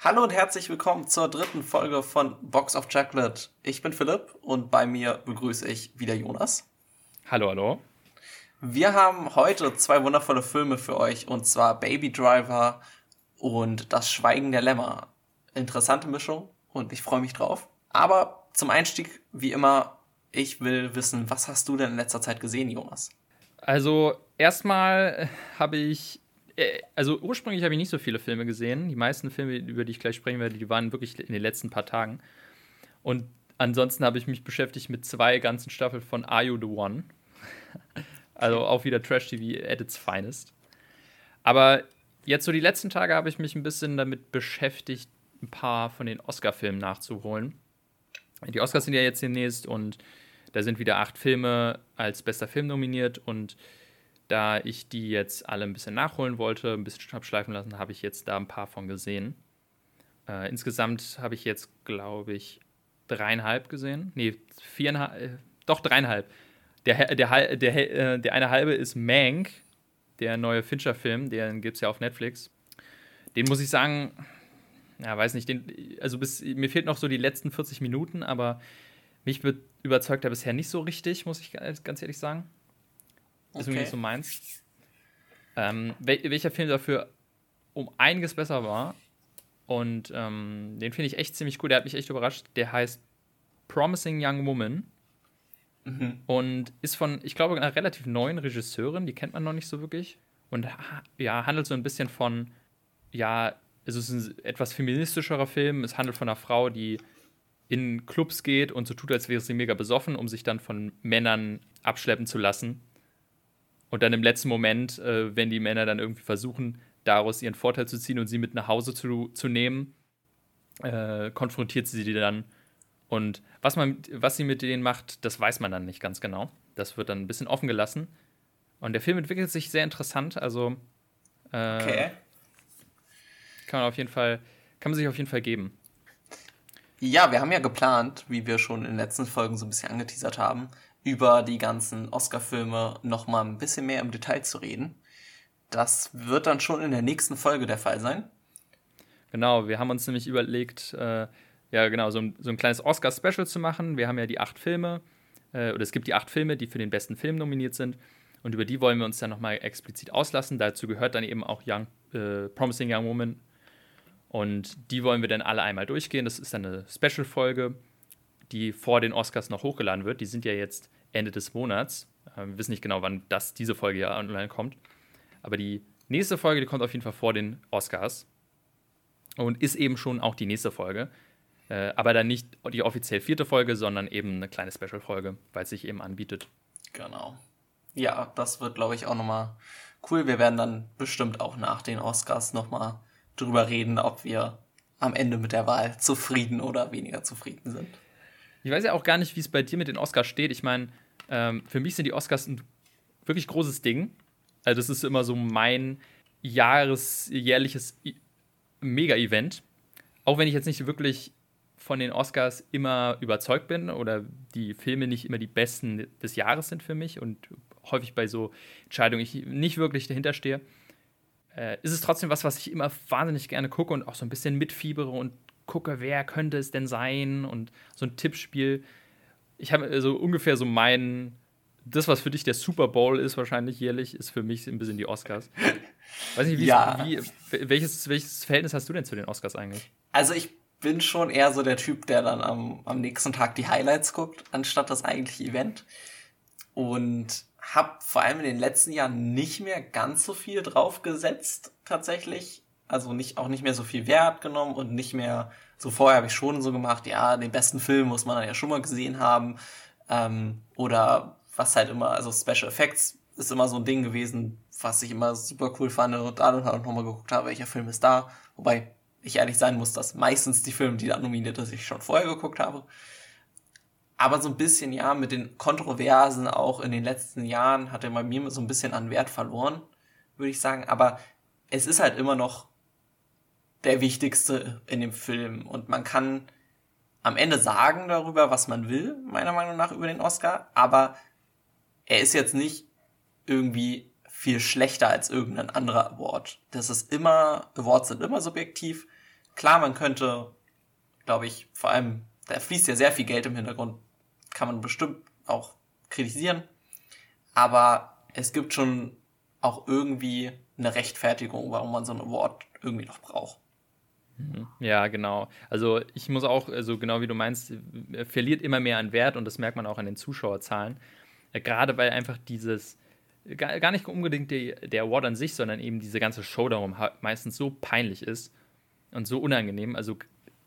Hallo und herzlich willkommen zur dritten Folge von Box of Chocolate. Ich bin Philipp und bei mir begrüße ich wieder Jonas. Hallo, hallo. Wir haben heute zwei wundervolle Filme für euch und zwar Baby Driver und Das Schweigen der Lämmer. Interessante Mischung und ich freue mich drauf. Aber zum Einstieg, wie immer, ich will wissen, was hast du denn in letzter Zeit gesehen, Jonas? Also, erstmal habe ich also ursprünglich habe ich nicht so viele Filme gesehen. Die meisten Filme, über die ich gleich sprechen werde, die waren wirklich in den letzten paar Tagen. Und ansonsten habe ich mich beschäftigt mit zwei ganzen Staffeln von Are You the One? also auch wieder Trash TV at its finest. Aber jetzt so die letzten Tage habe ich mich ein bisschen damit beschäftigt, ein paar von den Oscar-Filmen nachzuholen. Die Oscars sind ja jetzt demnächst und da sind wieder acht Filme als bester Film nominiert und da ich die jetzt alle ein bisschen nachholen wollte, ein bisschen abschleifen lassen, habe ich jetzt da ein paar von gesehen. Äh, insgesamt habe ich jetzt, glaube ich, dreieinhalb gesehen. Nee, viereinhalb, äh, doch dreieinhalb. Der, der, der, äh, der eine halbe ist Mank, der neue Fincher-Film, den gibt es ja auf Netflix. Den muss ich sagen, ja, weiß nicht, den, also bis, mir fehlt noch so die letzten 40 Minuten, aber mich überzeugt er bisher nicht so richtig, muss ich ganz ehrlich sagen. Ist okay. irgendwie nicht so meins. Ähm, wel welcher Film dafür um einiges besser war. Und ähm, den finde ich echt ziemlich cool. Der hat mich echt überrascht. Der heißt Promising Young Woman. Mhm. Und ist von, ich glaube, einer relativ neuen Regisseurin. Die kennt man noch nicht so wirklich. Und ja, handelt so ein bisschen von, ja, es ist ein etwas feministischerer Film. Es handelt von einer Frau, die in Clubs geht und so tut, als wäre sie mega besoffen, um sich dann von Männern abschleppen zu lassen. Und dann im letzten Moment, äh, wenn die Männer dann irgendwie versuchen, daraus ihren Vorteil zu ziehen und sie mit nach Hause zu, zu nehmen, äh, konfrontiert sie die dann. Und was, man, was sie mit denen macht, das weiß man dann nicht ganz genau. Das wird dann ein bisschen offen gelassen. Und der Film entwickelt sich sehr interessant. Also äh, okay. kann man auf jeden Fall, kann man sich auf jeden Fall geben. Ja, wir haben ja geplant, wie wir schon in den letzten Folgen so ein bisschen angeteasert haben, über die ganzen Oscar-Filme noch mal ein bisschen mehr im Detail zu reden. Das wird dann schon in der nächsten Folge der Fall sein. Genau, wir haben uns nämlich überlegt, äh, ja genau, so ein, so ein kleines Oscar-Special zu machen. Wir haben ja die acht Filme, äh, oder es gibt die acht Filme, die für den besten Film nominiert sind. Und über die wollen wir uns dann nochmal explizit auslassen. Dazu gehört dann eben auch Young, äh, Promising Young Woman. Und die wollen wir dann alle einmal durchgehen. Das ist dann eine Special-Folge die vor den Oscars noch hochgeladen wird. Die sind ja jetzt Ende des Monats. Äh, wir wissen nicht genau, wann das, diese Folge ja online kommt. Aber die nächste Folge, die kommt auf jeden Fall vor den Oscars. Und ist eben schon auch die nächste Folge. Äh, aber dann nicht die offiziell vierte Folge, sondern eben eine kleine Special-Folge, weil es sich eben anbietet. Genau. Ja, das wird, glaube ich, auch nochmal cool. Wir werden dann bestimmt auch nach den Oscars nochmal drüber reden, ob wir am Ende mit der Wahl zufrieden oder weniger zufrieden sind. Ich weiß ja auch gar nicht, wie es bei dir mit den Oscars steht. Ich meine, ähm, für mich sind die Oscars ein wirklich großes Ding. Also, das ist immer so mein jahresjährliches Mega-Event. Auch wenn ich jetzt nicht wirklich von den Oscars immer überzeugt bin oder die Filme nicht immer die besten des Jahres sind für mich und häufig bei so Entscheidungen ich nicht wirklich dahinter stehe, äh, ist es trotzdem was, was ich immer wahnsinnig gerne gucke und auch so ein bisschen mitfiebere und gucke, wer könnte es denn sein und so ein Tippspiel. Ich habe so ungefähr so mein, das, was für dich der Super Bowl ist, wahrscheinlich jährlich, ist für mich ein bisschen die Oscars. Weiß nicht, wie, ja. wie welches, welches Verhältnis hast du denn zu den Oscars eigentlich? Also ich bin schon eher so der Typ, der dann am, am nächsten Tag die Highlights guckt, anstatt das eigentliche Event. Und habe vor allem in den letzten Jahren nicht mehr ganz so viel drauf gesetzt, tatsächlich also nicht, auch nicht mehr so viel Wert genommen und nicht mehr, so vorher habe ich schon so gemacht, ja, den besten Film muss man dann ja schon mal gesehen haben. Ähm, oder was halt immer, also Special Effects ist immer so ein Ding gewesen, was ich immer super cool fand und dann halt auch nochmal geguckt habe, welcher Film ist da. Wobei ich ehrlich sein muss, dass meistens die Filme, die da nominiert sind, ich schon vorher geguckt habe. Aber so ein bisschen, ja, mit den Kontroversen auch in den letzten Jahren hat er bei mir so ein bisschen an Wert verloren, würde ich sagen. Aber es ist halt immer noch der wichtigste in dem Film. Und man kann am Ende sagen darüber, was man will, meiner Meinung nach, über den Oscar, aber er ist jetzt nicht irgendwie viel schlechter als irgendein anderer Award. Das ist immer, Awards sind immer subjektiv. klar, man könnte, glaube ich, vor allem, da fließt ja sehr viel Geld im Hintergrund, kann man bestimmt auch kritisieren, aber es gibt schon auch irgendwie eine Rechtfertigung, warum man so ein Award irgendwie noch braucht. Mhm. Ja, genau. Also ich muss auch, also genau wie du meinst, verliert immer mehr an Wert und das merkt man auch an den Zuschauerzahlen. Äh, gerade weil einfach dieses, gar nicht unbedingt der, der Award an sich, sondern eben diese ganze Show darum meistens so peinlich ist und so unangenehm. Also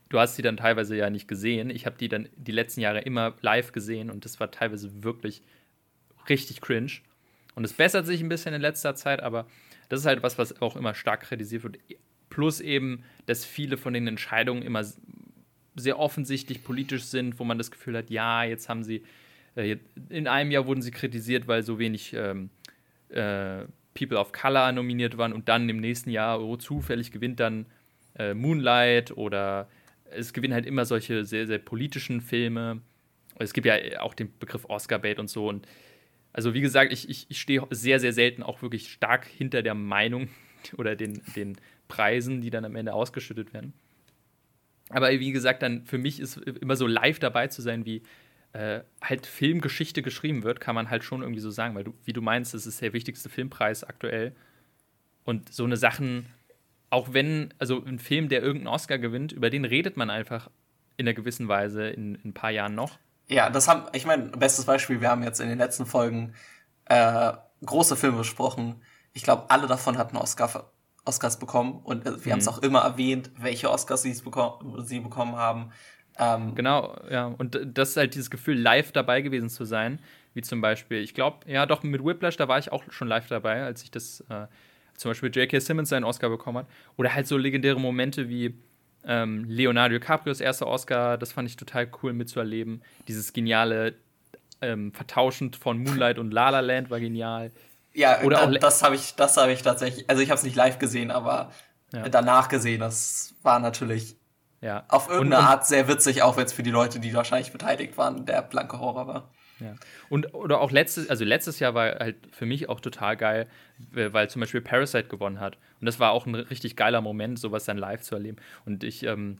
du hast sie dann teilweise ja nicht gesehen. Ich habe die dann die letzten Jahre immer live gesehen und das war teilweise wirklich richtig cringe. Und es bessert sich ein bisschen in letzter Zeit, aber das ist halt was, was auch immer stark kritisiert wird. Plus eben, dass viele von den Entscheidungen immer sehr offensichtlich politisch sind, wo man das Gefühl hat, ja, jetzt haben sie, äh, in einem Jahr wurden sie kritisiert, weil so wenig ähm, äh, People of Color nominiert waren und dann im nächsten Jahr, oh, zufällig gewinnt dann äh, Moonlight oder es gewinnen halt immer solche sehr, sehr politischen Filme. Es gibt ja auch den Begriff Oscar-Bait und so und also wie gesagt, ich, ich, ich stehe sehr, sehr selten auch wirklich stark hinter der Meinung oder den, den Preisen, die dann am Ende ausgeschüttet werden. Aber wie gesagt, dann für mich ist immer so live dabei zu sein, wie äh, halt Filmgeschichte geschrieben wird, kann man halt schon irgendwie so sagen, weil du, wie du meinst, das ist der wichtigste Filmpreis aktuell. Und so eine Sachen, auch wenn, also ein Film, der irgendeinen Oscar gewinnt, über den redet man einfach in einer gewissen Weise in, in ein paar Jahren noch. Ja, das haben, ich meine, bestes Beispiel, wir haben jetzt in den letzten Folgen äh, große Filme besprochen. Ich glaube, alle davon hatten Oscar, Oscars bekommen und wir mhm. haben es auch immer erwähnt, welche Oscars sie, bekommen, sie bekommen haben. Ähm, genau, ja. Und das ist halt dieses Gefühl, live dabei gewesen zu sein. Wie zum Beispiel, ich glaube, ja, doch mit Whiplash, da war ich auch schon live dabei, als ich das, äh, zum Beispiel J.K. Simmons seinen Oscar bekommen hat. Oder halt so legendäre Momente wie ähm, Leonardo DiCaprios erster Oscar, das fand ich total cool mitzuerleben. Dieses geniale ähm, Vertauschen von Moonlight und La La Land war genial. Ja, Oder da, auch das habe ich, das habe ich tatsächlich, also ich habe es nicht live gesehen, aber ja. danach gesehen. Das war natürlich ja. auf irgendeine und, Art sehr witzig, auch wenn es für die Leute, die wahrscheinlich beteiligt waren, der blanke Horror war. Ja. Und oder auch letztes, also letztes Jahr war halt für mich auch total geil, weil zum Beispiel Parasite gewonnen hat. Und das war auch ein richtig geiler Moment, sowas dann live zu erleben. Und ich, ähm,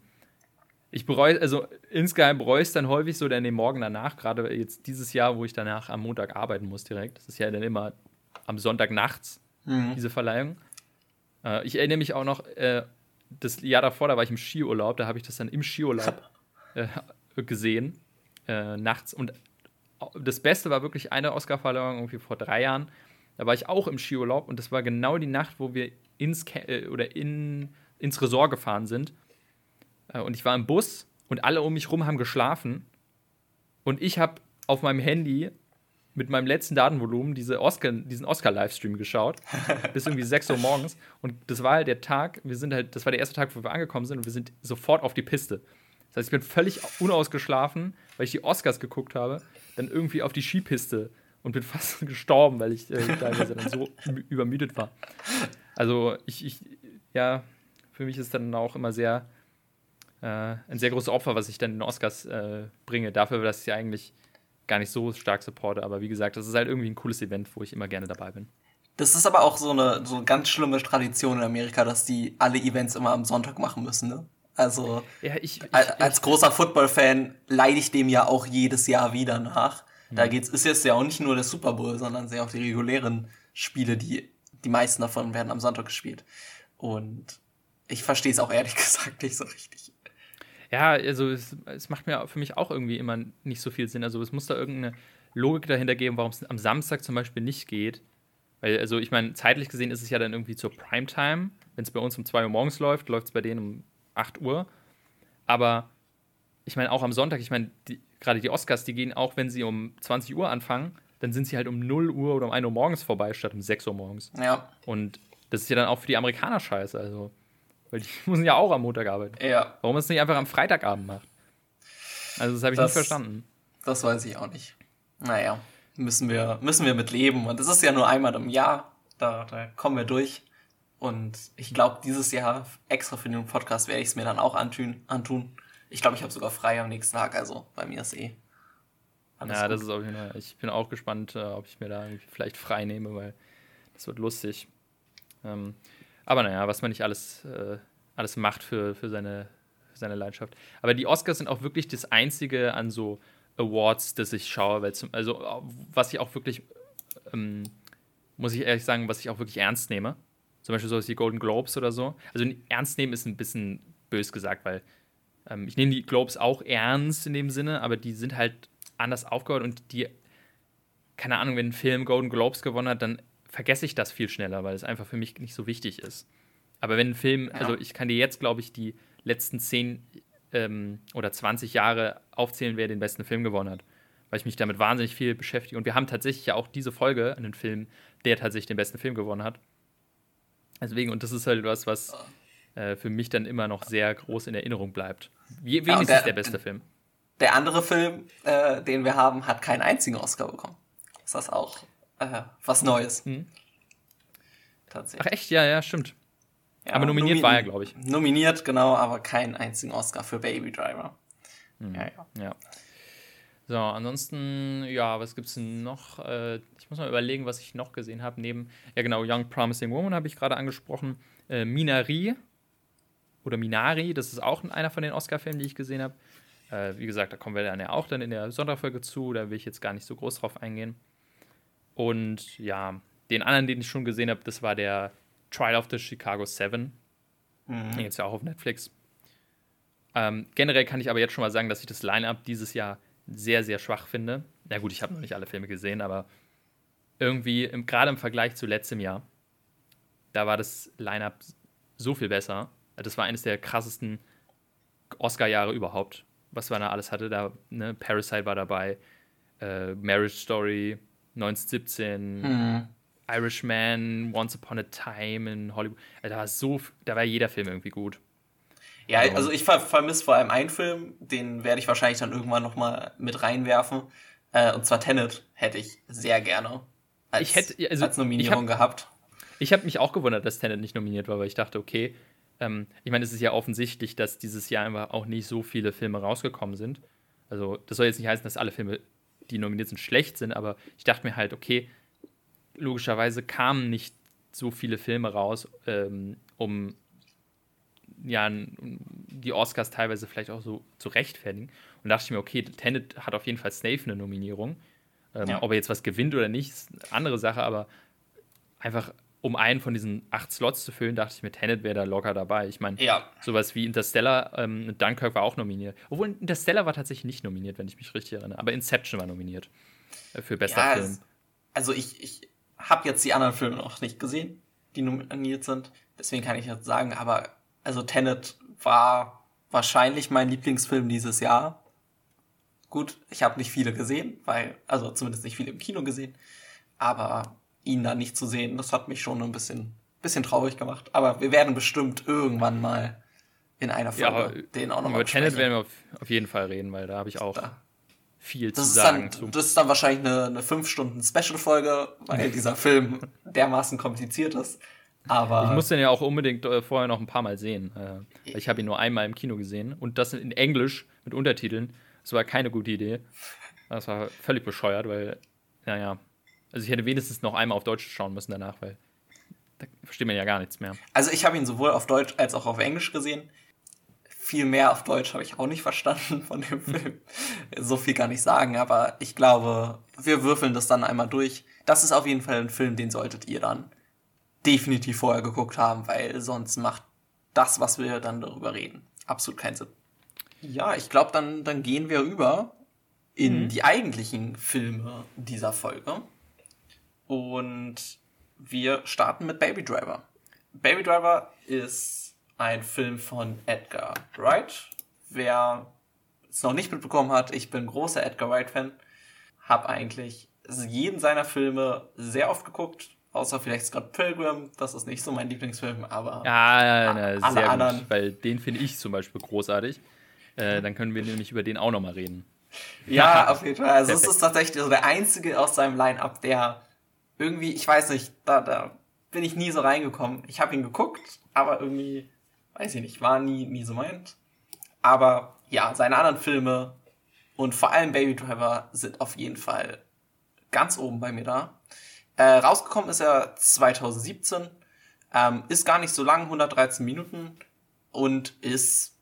ich bereue, also insgeheim bereue ich es dann häufig so dann den Morgen danach, gerade jetzt dieses Jahr, wo ich danach am Montag arbeiten muss direkt. Das ist ja dann immer am Sonntag nachts, mhm. diese Verleihung. Äh, ich erinnere mich auch noch, äh, das Jahr davor, da war ich im Skiurlaub, da habe ich das dann im Skiurlaub äh, gesehen, äh, nachts. Und das Beste war wirklich eine Oscarverleihung irgendwie vor drei Jahren. Da war ich auch im Skiurlaub und das war genau die Nacht, wo wir ins äh, oder in, ins Resort gefahren sind. Äh, und ich war im Bus und alle um mich rum haben geschlafen. Und ich habe auf meinem Handy mit meinem letzten Datenvolumen diese Oscar, diesen Oscar-Livestream geschaut. bis irgendwie 6 Uhr morgens. Und das war halt der Tag, wir sind halt, das war der erste Tag, wo wir angekommen sind und wir sind sofort auf die Piste. Das heißt, ich bin völlig unausgeschlafen, weil ich die Oscars geguckt habe, dann irgendwie auf die Skipiste und bin fast gestorben, weil ich äh, teilweise dann so übermüdet war. Also ich, ich, ja, für mich ist dann auch immer sehr äh, ein sehr großes Opfer, was ich dann in den Oscars äh, bringe, dafür, dass ich eigentlich gar nicht so stark supporte. Aber wie gesagt, das ist halt irgendwie ein cooles Event, wo ich immer gerne dabei bin. Das ist aber auch so eine so eine ganz schlimme Tradition in Amerika, dass die alle Events immer am Sonntag machen müssen, ne? Also ja, ich, ich, als großer Football-Fan leide ich dem ja auch jedes Jahr wieder nach. Mhm. Da geht's, ist jetzt ja auch nicht nur der Super Bowl, sondern sehr auch die regulären Spiele, die, die meisten davon werden am Sonntag gespielt. Und ich verstehe es auch ehrlich gesagt nicht so richtig. Ja, also es, es macht mir für mich auch irgendwie immer nicht so viel Sinn. Also es muss da irgendeine Logik dahinter geben, warum es am Samstag zum Beispiel nicht geht. Weil, also ich meine, zeitlich gesehen ist es ja dann irgendwie zur Primetime. Wenn es bei uns um 2 Uhr morgens läuft, läuft es bei denen um 8 Uhr. Aber ich meine, auch am Sonntag, ich meine, gerade die Oscars, die gehen auch, wenn sie um 20 Uhr anfangen, dann sind sie halt um 0 Uhr oder um 1 Uhr morgens vorbei, statt um 6 Uhr morgens. Ja. Und das ist ja dann auch für die Amerikaner scheiße, also. Weil die müssen ja auch am Montag arbeiten. Ja. Warum es nicht einfach am Freitagabend macht? Also, das habe ich das, nicht verstanden. Das weiß ich auch nicht. Naja, müssen wir, müssen wir mit leben. Und das ist ja nur einmal im Jahr. Da, da kommen wir durch. Und ich glaube, dieses Jahr extra für den Podcast werde ich es mir dann auch antun. antun. Ich glaube, ich habe sogar frei am nächsten Tag, also bei mir ist eh. ja, gut. das ist auf jeden Fall. Ich bin auch gespannt, äh, ob ich mir da vielleicht frei nehme, weil das wird lustig. Ähm, aber naja, was man nicht alles äh, alles macht für, für, seine, für seine Leidenschaft. Aber die Oscars sind auch wirklich das einzige an so Awards, das ich schaue, weil zum, also was ich auch wirklich, ähm, muss ich ehrlich sagen, was ich auch wirklich ernst nehme. Zum Beispiel so die Golden Globes oder so. Also ernst nehmen ist ein bisschen bös gesagt, weil ähm, ich nehme die Globes auch ernst in dem Sinne, aber die sind halt anders aufgebaut und die, keine Ahnung, wenn ein Film Golden Globes gewonnen hat, dann vergesse ich das viel schneller, weil es einfach für mich nicht so wichtig ist. Aber wenn ein Film, ja. also ich kann dir jetzt, glaube ich, die letzten 10 ähm, oder 20 Jahre aufzählen, wer den besten Film gewonnen hat. Weil ich mich damit wahnsinnig viel beschäftige. Und wir haben tatsächlich ja auch diese Folge, einen Film, der tatsächlich den besten Film gewonnen hat. Deswegen, und das ist halt was, was äh, für mich dann immer noch sehr groß in Erinnerung bleibt. Wie, wenigstens ja, der, der, beste Film. Der andere Film, äh, den wir haben, hat keinen einzigen Oscar bekommen. Ist das auch äh, was Neues? Hm. Tatsächlich. Ach echt? Ja, ja, stimmt. Ja, aber nominiert nomi war er, glaube ich. Nominiert, genau, aber keinen einzigen Oscar für Baby Driver. Hm. Ja, ja. ja. So, ansonsten, ja, was gibt es noch? Äh, ich muss mal überlegen, was ich noch gesehen habe. Neben, ja genau, Young Promising Woman habe ich gerade angesprochen. Äh, Minari oder Minari, das ist auch einer von den Oscar-Filmen, die ich gesehen habe. Äh, wie gesagt, da kommen wir dann ja auch dann in der Sonderfolge zu. Da will ich jetzt gar nicht so groß drauf eingehen. Und ja, den anderen, den ich schon gesehen habe, das war der Trial of the Chicago Seven. Mhm. Jetzt ja auch auf Netflix. Ähm, generell kann ich aber jetzt schon mal sagen, dass ich das Line-Up dieses Jahr sehr, sehr schwach finde. Na gut, ich habe noch nicht alle Filme gesehen, aber irgendwie, gerade im Vergleich zu letztem Jahr, da war das Line-Up so viel besser. Das war eines der krassesten Oscar-Jahre überhaupt, was man da alles hatte. Da, ne, Parasite war dabei, äh, Marriage Story, 1917, mhm. Irishman, Once Upon a Time in Hollywood. Da war so, da war jeder Film irgendwie gut. Ja, also, also ich ver vermisse vor allem einen Film, den werde ich wahrscheinlich dann irgendwann noch mal mit reinwerfen. Äh, und zwar Tenet hätte ich sehr gerne als, ich hätte, also, als Nominierung ich hab, gehabt. Ich habe mich auch gewundert, dass Tenet nicht nominiert war, weil ich dachte, okay, ähm, ich meine, es ist ja offensichtlich, dass dieses Jahr einfach auch nicht so viele Filme rausgekommen sind. Also das soll jetzt nicht heißen, dass alle Filme, die nominiert sind, schlecht sind, aber ich dachte mir halt, okay, logischerweise kamen nicht so viele Filme raus, ähm, um ja, die Oscars teilweise vielleicht auch so zu rechtfertigen. Und dachte ich mir, okay, Tenet hat auf jeden Fall safe eine Nominierung. Ähm, ja. Ob er jetzt was gewinnt oder nicht, ist eine andere Sache, aber einfach um einen von diesen acht Slots zu füllen, dachte ich mir, Tenet wäre da locker dabei. Ich meine, ja. sowas wie Interstellar, ähm, Dunkirk war auch nominiert. Obwohl Interstellar war tatsächlich nicht nominiert, wenn ich mich richtig erinnere. Aber Inception war nominiert äh, für bester ja, Film. also ich, ich habe jetzt die anderen Filme noch nicht gesehen, die nominiert sind. Deswegen kann ich jetzt sagen, aber also Tenet war wahrscheinlich mein Lieblingsfilm dieses Jahr. Gut, ich habe nicht viele gesehen, weil, also zumindest nicht viele im Kino gesehen, aber ihn da nicht zu sehen, das hat mich schon ein bisschen, bisschen traurig gemacht. Aber wir werden bestimmt irgendwann mal in einer Folge ja, den auch nochmal Über Tenet werden wir auf, auf, jeden Fall reden, weil da habe ich auch da. viel das zu sagen. Dann, das ist dann wahrscheinlich eine, eine 5-Stunden-Special-Folge, weil dieser Film dermaßen kompliziert ist. Aber ich muss den ja auch unbedingt äh, vorher noch ein paar Mal sehen. Äh, ich habe ihn nur einmal im Kino gesehen und das in Englisch mit Untertiteln. Das war keine gute Idee. Das war völlig bescheuert, weil, naja. Also ich hätte wenigstens noch einmal auf Deutsch schauen müssen danach, weil da versteht man ja gar nichts mehr. Also ich habe ihn sowohl auf Deutsch als auch auf Englisch gesehen. Viel mehr auf Deutsch habe ich auch nicht verstanden von dem Film. so viel kann ich sagen, aber ich glaube, wir würfeln das dann einmal durch. Das ist auf jeden Fall ein Film, den solltet ihr dann definitiv vorher geguckt haben, weil sonst macht das, was wir dann darüber reden, absolut keinen Sinn. Ja, ich glaube, dann, dann gehen wir über in mhm. die eigentlichen Filme dieser Folge. Und wir starten mit Baby Driver. Baby Driver ist ein Film von Edgar Wright. Wer es noch nicht mitbekommen hat, ich bin großer Edgar Wright-Fan. Hab eigentlich jeden seiner Filme sehr oft geguckt, Außer vielleicht Scott Pilgrim, das ist nicht so mein Lieblingsfilm, aber ja, na, alle sehr anderen. Gut, weil den finde ich zum Beispiel großartig. Äh, dann können wir nämlich über den auch nochmal reden. Ja, auf jeden Fall. Also es ist tatsächlich so der einzige aus seinem Line-Up, der irgendwie, ich weiß nicht, da, da bin ich nie so reingekommen. Ich habe ihn geguckt, aber irgendwie, weiß ich nicht, war nie, nie so meint. Aber ja, seine anderen Filme und vor allem Baby Driver sind auf jeden Fall ganz oben bei mir da. Äh, rausgekommen ist er 2017. Ähm, ist gar nicht so lang, 113 Minuten. und ist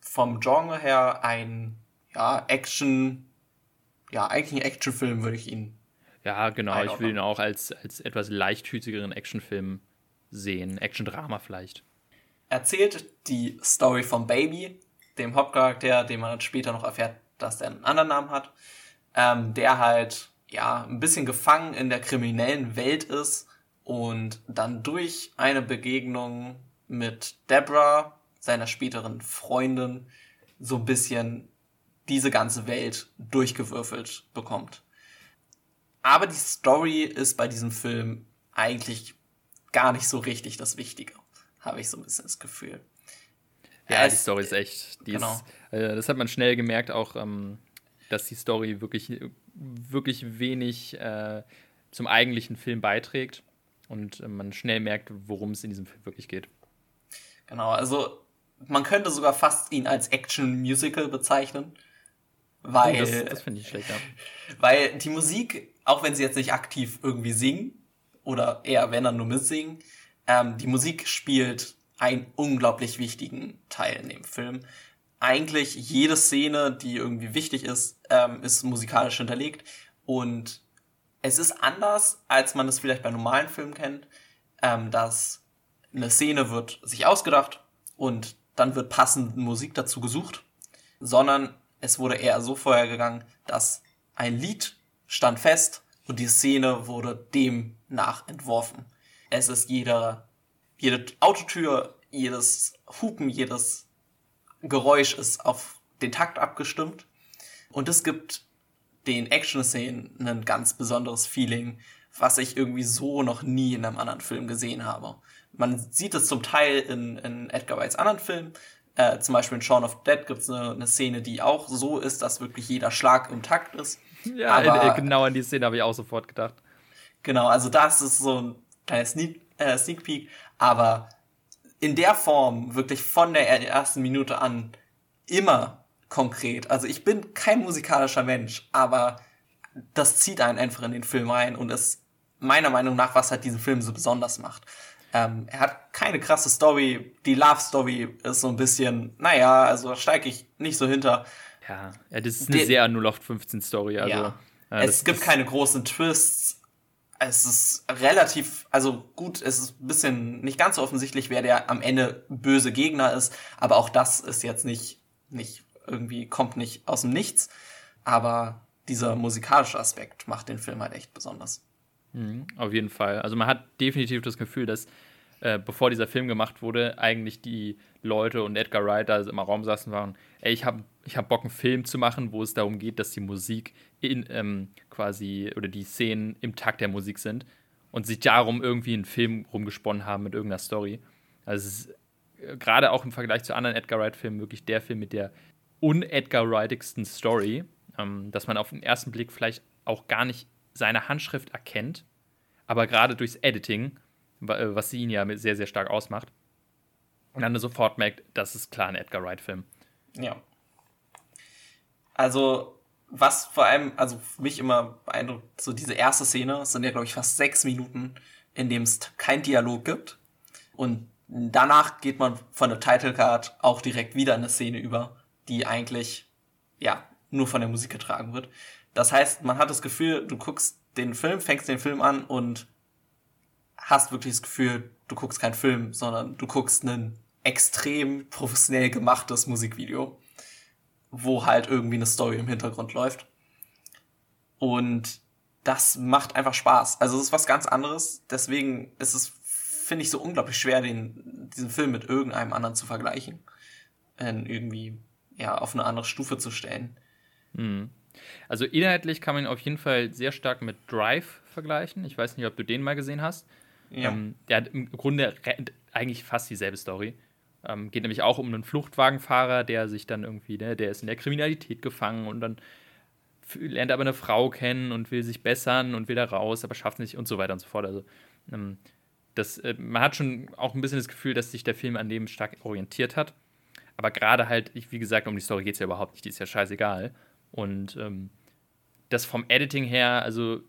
vom Genre her ein ja, Action, ja, eigentlich ein Actionfilm würde ich ihn. Ja, genau. Ich will ihn auch als, als etwas leichthütigeren Actionfilm sehen. Action-Drama vielleicht. Erzählt die Story vom Baby, dem Hauptcharakter, den man später noch erfährt, dass der einen anderen Namen hat, ähm, der halt ja ein bisschen gefangen in der kriminellen Welt ist und dann durch eine Begegnung mit Deborah, seiner späteren Freundin, so ein bisschen diese ganze Welt durchgewürfelt bekommt. Aber die Story ist bei diesem Film eigentlich gar nicht so richtig das Wichtige, habe ich so ein bisschen das Gefühl. Ja, es, die Story ist echt. Die genau. Ist, äh, das hat man schnell gemerkt, auch, ähm, dass die Story wirklich, wirklich wenig äh, zum eigentlichen Film beiträgt und äh, man schnell merkt, worum es in diesem Film wirklich geht. Genau, also man könnte sogar fast ihn als Action-Musical bezeichnen. Weil, oh, das, das finde ich schlecht, ja. Weil die Musik, auch wenn sie jetzt nicht aktiv irgendwie singen, oder eher wenn dann nur mitsingen, ähm, die Musik spielt einen unglaublich wichtigen Teil in dem Film. Eigentlich jede Szene, die irgendwie wichtig ist, ähm, ist musikalisch hinterlegt. Und es ist anders, als man es vielleicht bei normalen Filmen kennt, ähm, dass eine Szene wird sich ausgedacht und dann wird passende Musik dazu gesucht, sondern es wurde eher so vorhergegangen, dass ein Lied stand fest und die Szene wurde dem nach entworfen. Es ist jeder, jede Autotür, jedes Hupen, jedes Geräusch ist auf den Takt abgestimmt. Und es gibt den Action-Szenen ein ganz besonderes Feeling, was ich irgendwie so noch nie in einem anderen Film gesehen habe. Man sieht es zum Teil in, in Edgar Wrights anderen Filmen. Äh, zum Beispiel in Shaun of Dead gibt es eine, eine Szene, die auch so ist, dass wirklich jeder Schlag im Takt ist. Ja, Aber, genau an die Szene habe ich auch sofort gedacht. Genau, also das ist so ein kleiner Sneak, äh, Sneak Peek, aber in der Form wirklich von der ersten Minute an immer konkret. Also ich bin kein musikalischer Mensch, aber das zieht einen einfach in den Film rein und ist meiner Meinung nach, was halt diesen Film so besonders macht. Ähm, er hat keine krasse Story. Die Love Story ist so ein bisschen, naja, also steige ich nicht so hinter. Ja, ja das ist eine De sehr 0815 Story. Also, ja. Äh, es gibt keine großen Twists. Es ist relativ, also gut, es ist ein bisschen nicht ganz so offensichtlich, wer der am Ende böse Gegner ist, aber auch das ist jetzt nicht, nicht irgendwie, kommt nicht aus dem Nichts. Aber dieser musikalische Aspekt macht den Film halt echt besonders. Mhm, auf jeden Fall. Also man hat definitiv das Gefühl, dass äh, bevor dieser Film gemacht wurde, eigentlich die Leute und Edgar Wright da im Raum saßen waren, ey, ich habe ich hab Bock, einen Film zu machen, wo es darum geht, dass die Musik in, ähm, quasi oder die Szenen im Takt der Musik sind und sich darum irgendwie einen Film rumgesponnen haben mit irgendeiner Story. Also es ist äh, gerade auch im Vergleich zu anderen Edgar Wright-Filmen wirklich der Film mit der un-Edgar Wrightigsten Story, ähm, dass man auf den ersten Blick vielleicht auch gar nicht seine Handschrift erkennt, aber gerade durchs Editing, was sie ihn ja sehr, sehr stark ausmacht, und dann sofort merkt, das ist klar ein Edgar Wright-Film. Ja. Also, was vor allem, also für mich immer beeindruckt, so diese erste Szene, sind ja, glaube ich, fast sechs Minuten, in dem es kein Dialog gibt. Und danach geht man von der Title Card auch direkt wieder in eine Szene über, die eigentlich, ja, nur von der Musik getragen wird. Das heißt, man hat das Gefühl, du guckst den Film, fängst den Film an und hast wirklich das Gefühl, du guckst keinen Film, sondern du guckst ein extrem professionell gemachtes Musikvideo, wo halt irgendwie eine Story im Hintergrund läuft. Und das macht einfach Spaß. Also es ist was ganz anderes. Deswegen ist es, finde ich, so unglaublich schwer, den, diesen Film mit irgendeinem anderen zu vergleichen. In irgendwie, ja, auf eine andere Stufe zu stellen. Mhm. Also inhaltlich kann man ihn auf jeden Fall sehr stark mit Drive vergleichen. Ich weiß nicht, ob du den mal gesehen hast. Ja. Ähm, der hat im Grunde eigentlich fast dieselbe Story. Ähm, geht nämlich auch um einen Fluchtwagenfahrer, der sich dann irgendwie, ne, der ist in der Kriminalität gefangen und dann lernt aber eine Frau kennen und will sich bessern und will da raus, aber schafft es nicht und so weiter und so fort. Also ähm, das, äh, man hat schon auch ein bisschen das Gefühl, dass sich der Film an dem stark orientiert hat. Aber gerade halt, wie gesagt, um die Story geht es ja überhaupt nicht, die ist ja scheißegal. Und ähm, das vom Editing her, also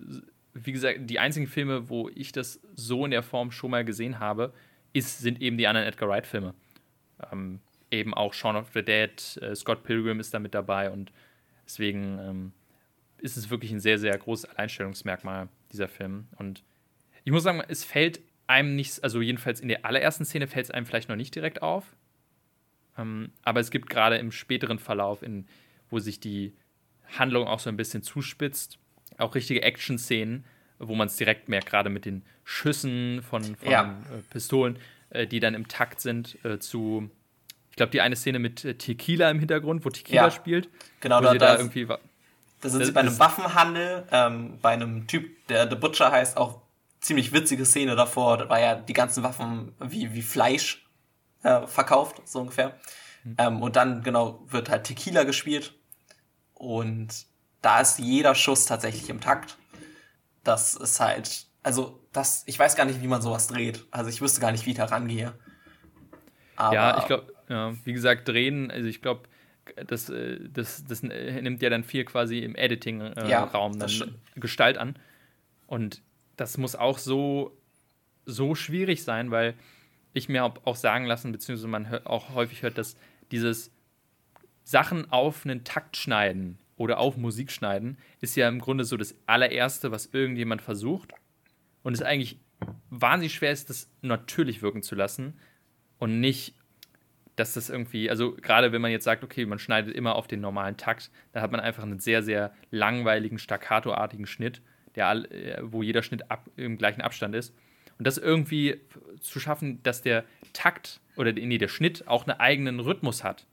wie gesagt, die einzigen Filme, wo ich das so in der Form schon mal gesehen habe, ist, sind eben die anderen Edgar Wright-Filme. ähm, eben auch Shaun of the Dead, äh, Scott Pilgrim ist da mit dabei und deswegen ähm, ist es wirklich ein sehr, sehr großes Alleinstellungsmerkmal, dieser Film. Und ich muss sagen, es fällt einem nicht, also jedenfalls in der allerersten Szene fällt es einem vielleicht noch nicht direkt auf. Ähm, aber es gibt gerade im späteren Verlauf, in, wo sich die Handlung auch so ein bisschen zuspitzt, auch richtige Action-Szenen, wo man es direkt merkt, gerade mit den Schüssen von, von ja. äh, Pistolen, äh, die dann im Takt sind äh, zu, ich glaube, die eine Szene mit Tequila im Hintergrund, wo Tequila ja. spielt. Genau, da, da, irgendwie. Da sind sie bei einem Waffenhandel, ähm, bei einem Typ, der The Butcher heißt, auch ziemlich witzige Szene davor. Da war ja die ganzen Waffen wie, wie Fleisch äh, verkauft, so ungefähr. Mhm. Ähm, und dann, genau, wird halt Tequila gespielt. Und da ist jeder Schuss tatsächlich im Takt. Das ist halt, also, das, ich weiß gar nicht, wie man sowas dreht. Also, ich wüsste gar nicht, wie ich da rangehe. Aber ja, ich glaube, ja, wie gesagt, drehen, also ich glaube, das, äh, das, das nimmt ja dann viel quasi im Editing-Raum äh, ja, Gestalt an. Und das muss auch so, so schwierig sein, weil ich mir auch sagen lassen, beziehungsweise man auch häufig hört, dass dieses Sachen auf einen Takt schneiden oder auf Musik schneiden, ist ja im Grunde so das allererste, was irgendjemand versucht. Und es eigentlich wahnsinnig schwer ist, das natürlich wirken zu lassen und nicht, dass das irgendwie, also gerade wenn man jetzt sagt, okay, man schneidet immer auf den normalen Takt, dann hat man einfach einen sehr, sehr langweiligen, staccatoartigen Schnitt, der, äh, wo jeder Schnitt ab, im gleichen Abstand ist. Und das irgendwie zu schaffen, dass der Takt oder nee, der Schnitt auch einen eigenen Rhythmus hat,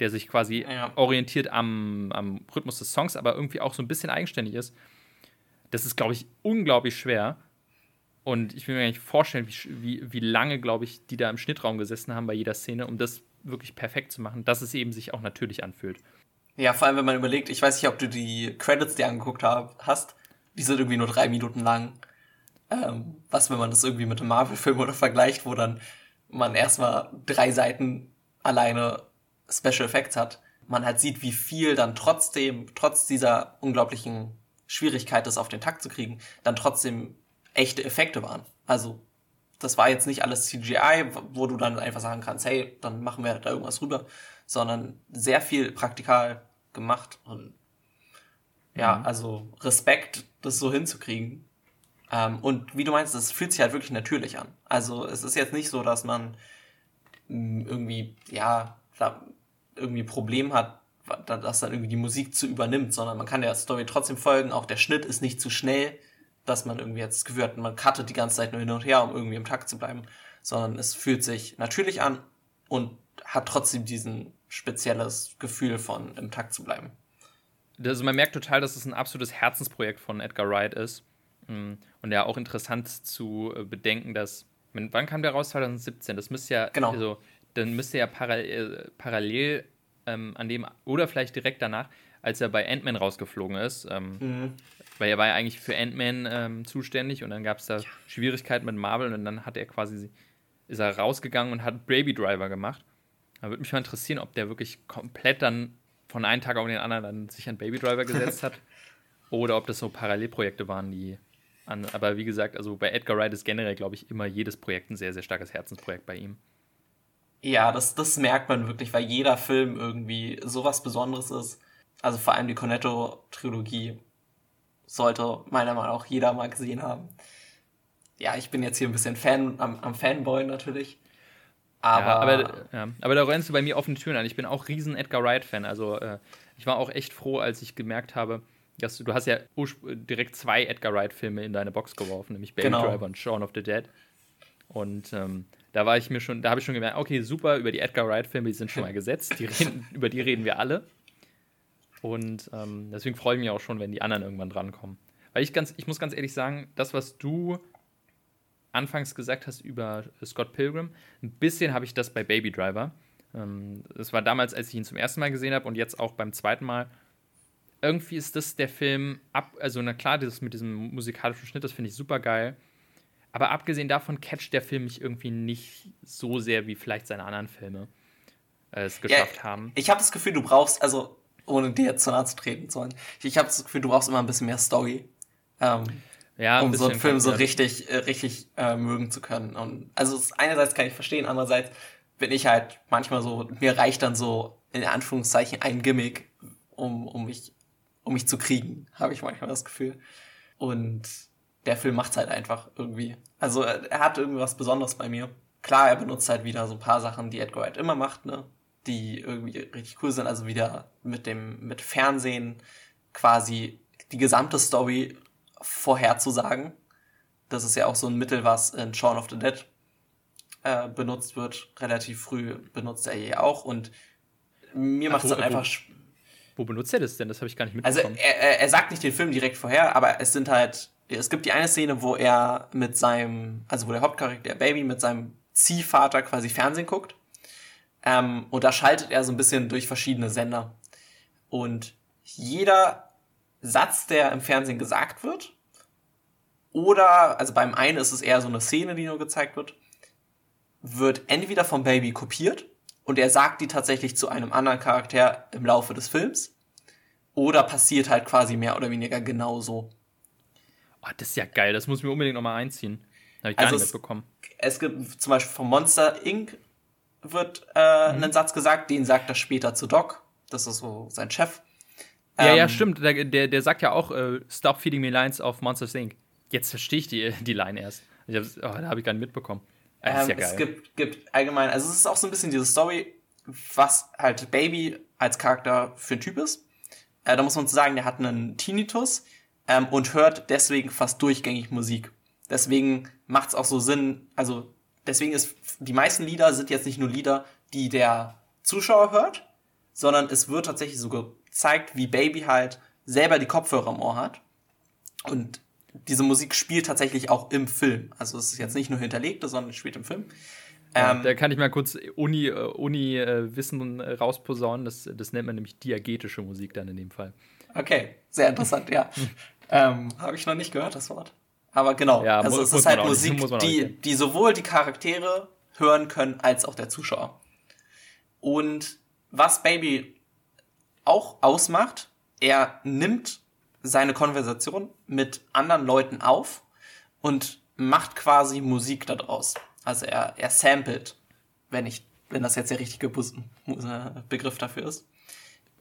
der sich quasi ja. orientiert am, am Rhythmus des Songs, aber irgendwie auch so ein bisschen eigenständig ist. Das ist, glaube ich, unglaublich schwer. Und ich will mir gar nicht vorstellen, wie, wie, wie lange, glaube ich, die da im Schnittraum gesessen haben bei jeder Szene, um das wirklich perfekt zu machen, dass es eben sich auch natürlich anfühlt. Ja, vor allem, wenn man überlegt, ich weiß nicht, ob du die Credits dir angeguckt hast, die sind irgendwie nur drei Minuten lang. Ähm, was, wenn man das irgendwie mit einem Marvel-Film oder vergleicht, wo dann man erstmal drei Seiten alleine Special Effects hat, man halt sieht, wie viel dann trotzdem, trotz dieser unglaublichen Schwierigkeit, das auf den Takt zu kriegen, dann trotzdem echte Effekte waren. Also, das war jetzt nicht alles CGI, wo du dann einfach sagen kannst, hey, dann machen wir da irgendwas rüber, sondern sehr viel praktikal gemacht und ja, mhm. also Respekt, das so hinzukriegen. Ähm, und wie du meinst, es fühlt sich halt wirklich natürlich an. Also es ist jetzt nicht so, dass man irgendwie, ja, da irgendwie ein Problem hat, dass dann irgendwie die Musik zu übernimmt, sondern man kann der Story trotzdem folgen. Auch der Schnitt ist nicht zu schnell, dass man irgendwie jetzt hat, man cuttet die ganze Zeit nur hin und her, um irgendwie im Takt zu bleiben, sondern es fühlt sich natürlich an und hat trotzdem diesen spezielles Gefühl von im Takt zu bleiben. Also man merkt total, dass es ein absolutes Herzensprojekt von Edgar Wright ist. Mm, und ja auch interessant zu äh, bedenken, dass, wann kam der raus? 2017. Das müsste ja, genau. also, dann müsste ja parallel, äh, parallel ähm, an dem, oder vielleicht direkt danach, als er bei Ant-Man rausgeflogen ist. Ähm, mhm. Weil er war ja eigentlich für Ant-Man ähm, zuständig und dann gab es da Schwierigkeiten mit Marvel und dann hat er quasi, ist er rausgegangen und hat Baby Driver gemacht. Da würde mich mal interessieren, ob der wirklich komplett dann von einem Tag auf den anderen dann sich an Baby Driver gesetzt hat. oder ob das so Parallelprojekte waren, die an. Aber wie gesagt, also bei Edgar Wright ist generell, glaube ich, immer jedes Projekt ein sehr, sehr starkes Herzensprojekt bei ihm. Ja, das, das merkt man wirklich, weil jeder Film irgendwie sowas Besonderes ist. Also vor allem die Cornetto-Trilogie sollte meiner Meinung nach auch jeder mal gesehen haben. Ja, ich bin jetzt hier ein bisschen Fan am, am Fanboy natürlich. Aber, ja, aber, ja, aber da rennst du bei mir offene Türen an. Ich bin auch riesen Edgar Wright-Fan. Also äh, ich war auch echt froh, als ich gemerkt habe, dass du, du hast ja direkt zwei Edgar Wright-Filme in deine Box geworfen, nämlich Baby genau. Driver und Shaun of the Dead. Und ähm, da war ich mir schon, da habe ich schon gemerkt, okay, super, über die Edgar Wright-Filme, die sind schon mal gesetzt. Die reden, über die reden wir alle. Und ähm, deswegen freue ich mich auch schon, wenn die anderen irgendwann drankommen. Weil ich ganz, ich muss ganz ehrlich sagen, das, was du anfangs gesagt hast über Scott Pilgrim, ein bisschen habe ich das bei Baby Driver. Ähm, das war damals, als ich ihn zum ersten Mal gesehen habe und jetzt auch beim zweiten Mal. Irgendwie ist das der Film ab, also na klar, das mit diesem musikalischen Schnitt, das finde ich super geil. Aber abgesehen davon catcht der Film mich irgendwie nicht so sehr wie vielleicht seine anderen Filme äh, es geschafft ja, haben. Ich habe das Gefühl, du brauchst, also ohne dir jetzt zu nahe zu treten sollen, ich habe das Gefühl, du brauchst immer ein bisschen mehr Story. Ähm, ja, um so einen Film so richtig, äh, richtig äh, mögen zu können. Und also einerseits kann ich verstehen, andererseits, bin ich halt manchmal so, mir reicht dann so in Anführungszeichen ein Gimmick, um, um mich, um mich zu kriegen, habe ich manchmal das Gefühl. Und der Film macht's halt einfach irgendwie. Also er hat irgendwas Besonderes bei mir. Klar, er benutzt halt wieder so ein paar Sachen, die Edgar Wright immer macht, ne? Die irgendwie richtig cool sind. Also wieder mit dem, mit Fernsehen quasi die gesamte Story vorherzusagen. Das ist ja auch so ein Mittel, was in Shaun of the Dead äh, benutzt wird. Relativ früh benutzt er je auch. Und mir macht es dann einfach. Wo benutzt er das denn? Das habe ich gar nicht also, mitbekommen. Also er, er sagt nicht den Film direkt vorher, aber es sind halt. Es gibt die eine Szene, wo er mit seinem, also wo der Hauptcharakter, der Baby, mit seinem Ziehvater quasi Fernsehen guckt. Ähm, und da schaltet er so ein bisschen durch verschiedene Sender. Und jeder Satz, der im Fernsehen gesagt wird, oder, also beim einen ist es eher so eine Szene, die nur gezeigt wird, wird entweder vom Baby kopiert und er sagt die tatsächlich zu einem anderen Charakter im Laufe des Films, oder passiert halt quasi mehr oder weniger genauso. Oh, das ist ja geil, das muss ich mir unbedingt nochmal einziehen. Habe ich gar also nicht mitbekommen. Es, es gibt zum Beispiel von Monster Inc. wird äh, mhm. ein Satz gesagt, den sagt er später zu Doc. Das ist so sein Chef. Ja, ähm, ja, stimmt. Der, der, der, sagt ja auch, äh, Stop feeding me lines of Monsters Inc. Jetzt verstehe ich die, die Line erst. Ich oh, da habe ich gar nicht mitbekommen. Ähm, ja es gibt, gibt allgemein, also es ist auch so ein bisschen diese Story, was halt Baby als Charakter für ein Typ ist. Äh, da muss man sagen, der hat einen Tinnitus ähm, und hört deswegen fast durchgängig Musik. Deswegen macht es auch so Sinn, also deswegen ist, die meisten Lieder sind jetzt nicht nur Lieder, die der Zuschauer hört, sondern es wird tatsächlich so gezeigt, wie Baby halt selber die Kopfhörer im Ohr hat. Und diese Musik spielt tatsächlich auch im Film. Also es ist jetzt nicht nur hinterlegte, sondern spielt im Film. Ja, ähm, da kann ich mal kurz Uni, äh, Uni äh, Wissen äh, rausposaunen. Das, das nennt man nämlich diagetische Musik dann in dem Fall. Okay, sehr interessant, ja. ähm, Habe ich noch nicht gehört, das Wort. Aber genau, ja, also es ist halt Musik, die, die sowohl die Charaktere hören können, als auch der Zuschauer. Und was Baby auch ausmacht, er nimmt seine Konversation mit anderen Leuten auf und macht quasi Musik daraus. Also er, er samplet, wenn ich, wenn das jetzt der richtige Begriff dafür ist.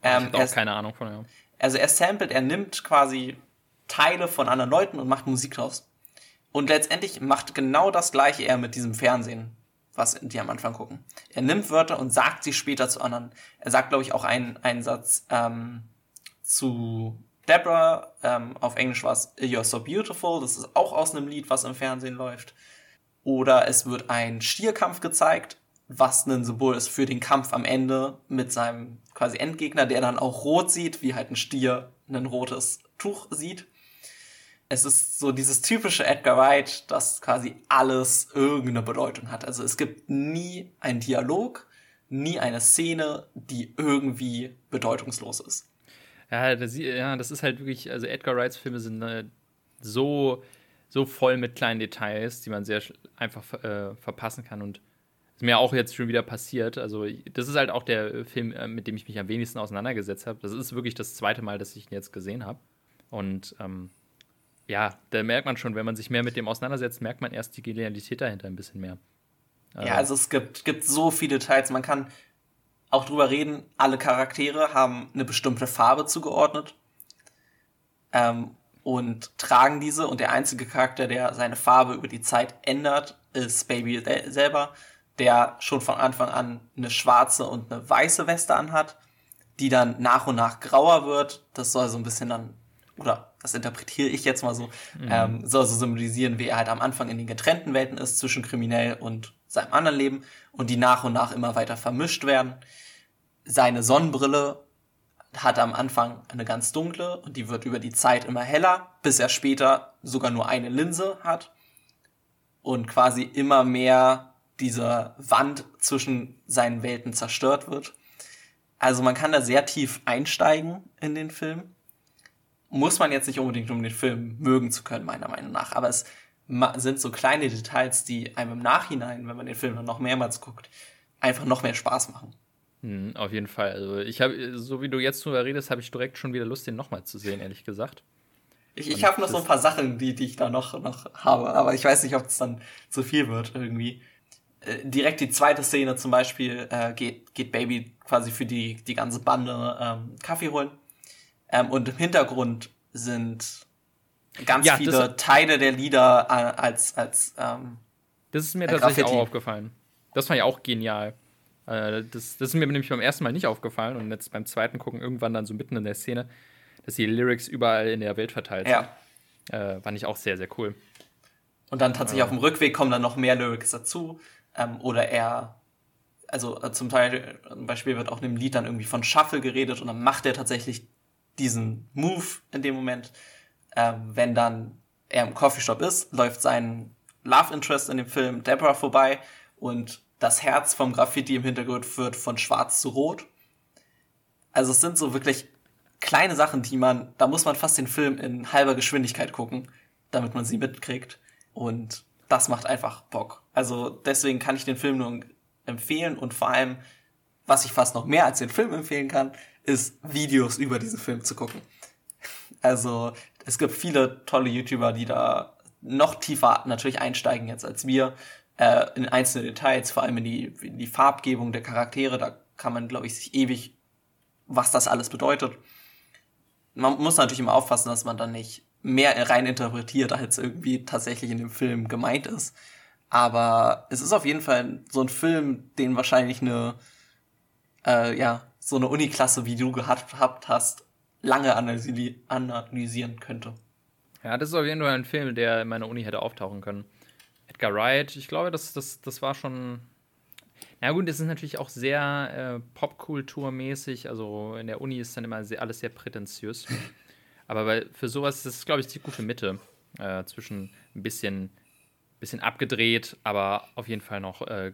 Ähm, ich habe auch keine Ahnung von ja. Also er samplet, er nimmt quasi Teile von anderen Leuten und macht Musik draus. Und letztendlich macht genau das gleiche er mit diesem Fernsehen, was die am Anfang gucken. Er nimmt Wörter und sagt sie später zu anderen. Er sagt, glaube ich, auch einen, einen Satz ähm, zu Deborah, ähm, auf Englisch war es You're So Beautiful, das ist auch aus einem Lied, was im Fernsehen läuft. Oder es wird ein Stierkampf gezeigt, was ein Symbol ist für den Kampf am Ende mit seinem quasi Endgegner, der dann auch rot sieht, wie halt ein Stier ein rotes Tuch sieht. Es ist so dieses typische Edgar Wright, das quasi alles irgendeine Bedeutung hat. Also es gibt nie einen Dialog, nie eine Szene, die irgendwie bedeutungslos ist. Ja das, ja, das ist halt wirklich, also Edgar Wrights Filme sind äh, so, so voll mit kleinen Details, die man sehr einfach äh, verpassen kann und ist mir auch jetzt schon wieder passiert. Also, das ist halt auch der Film, äh, mit dem ich mich am wenigsten auseinandergesetzt habe. Das ist wirklich das zweite Mal, dass ich ihn jetzt gesehen habe. Und ähm, ja, da merkt man schon, wenn man sich mehr mit dem auseinandersetzt, merkt man erst die Genialität dahinter ein bisschen mehr. Ja, also es gibt, gibt so viele Details. Man kann auch drüber reden, alle Charaktere haben eine bestimmte Farbe zugeordnet ähm, und tragen diese. Und der einzige Charakter, der seine Farbe über die Zeit ändert, ist Baby selber, der schon von Anfang an eine schwarze und eine weiße Weste anhat, die dann nach und nach grauer wird. Das soll so ein bisschen dann, oder das interpretiere ich jetzt mal so, mhm. ähm, soll so symbolisieren, wie er halt am Anfang in den getrennten Welten ist, zwischen kriminell und seinem anderen Leben und die nach und nach immer weiter vermischt werden. Seine Sonnenbrille hat am Anfang eine ganz dunkle und die wird über die Zeit immer heller, bis er später sogar nur eine Linse hat und quasi immer mehr diese Wand zwischen seinen Welten zerstört wird. Also man kann da sehr tief einsteigen in den Film. Muss man jetzt nicht unbedingt, um den Film mögen zu können, meiner Meinung nach. Aber es sind so kleine Details, die einem im Nachhinein, wenn man den Film dann noch mehrmals guckt, einfach noch mehr Spaß machen. Hm, auf jeden Fall. Also ich habe, so wie du jetzt drüber redest, habe ich direkt schon wieder Lust, den nochmal zu sehen, ehrlich gesagt. Ich, ich habe noch so ein paar Sachen, die, die ich da noch, noch habe, aber ich weiß nicht, ob es dann zu viel wird irgendwie. Äh, direkt die zweite Szene zum Beispiel äh, geht, geht Baby quasi für die, die ganze Bande ähm, Kaffee holen. Ähm, und im Hintergrund sind ganz ja, viele Teile der Lieder äh, als, als ähm, Das ist mir tatsächlich Graffiti. auch aufgefallen. Das fand ich auch genial. Äh, das, das ist mir nämlich beim ersten Mal nicht aufgefallen und jetzt beim zweiten gucken irgendwann dann so mitten in der Szene, dass die Lyrics überall in der Welt verteilt sind. Ja. Äh, fand ich auch sehr, sehr cool. Und dann tatsächlich auf dem Rückweg kommen dann noch mehr Lyrics dazu. Ähm, oder er, also äh, zum Teil, zum Beispiel wird auch in dem Lied dann irgendwie von Shuffle geredet und dann macht er tatsächlich diesen Move in dem Moment. Ähm, wenn dann er im Coffeeshop ist, läuft sein Love Interest in dem Film Deborah vorbei und das Herz vom Graffiti im Hintergrund wird von schwarz zu rot. Also es sind so wirklich kleine Sachen, die man, da muss man fast den Film in halber Geschwindigkeit gucken, damit man sie mitkriegt. Und das macht einfach Bock. Also deswegen kann ich den Film nur empfehlen und vor allem, was ich fast noch mehr als den Film empfehlen kann, ist Videos über diesen Film zu gucken. Also es gibt viele tolle YouTuber, die da noch tiefer natürlich einsteigen jetzt als wir äh, in einzelne Details, vor allem in die, in die Farbgebung der Charaktere. Da kann man, glaube ich, sich ewig, was das alles bedeutet. Man muss natürlich immer aufpassen, dass man dann nicht mehr rein interpretiert, als irgendwie tatsächlich in dem Film gemeint ist. Aber es ist auf jeden Fall so ein Film, den wahrscheinlich eine, äh, ja, so eine Uniklasse, wie du gehabt hast, lange analysi analysieren könnte. Ja, das ist auf jeden Fall ein Film, der in meiner Uni hätte auftauchen können. Edgar Wright, ich glaube, das, das, das war schon. Na gut, es ist natürlich auch sehr äh, Popkulturmäßig. Also in der Uni ist dann immer sehr, alles sehr prätentiös. Aber weil für sowas ist es, glaube ich, die gute Mitte äh, zwischen ein bisschen, bisschen abgedreht, aber auf jeden Fall noch äh,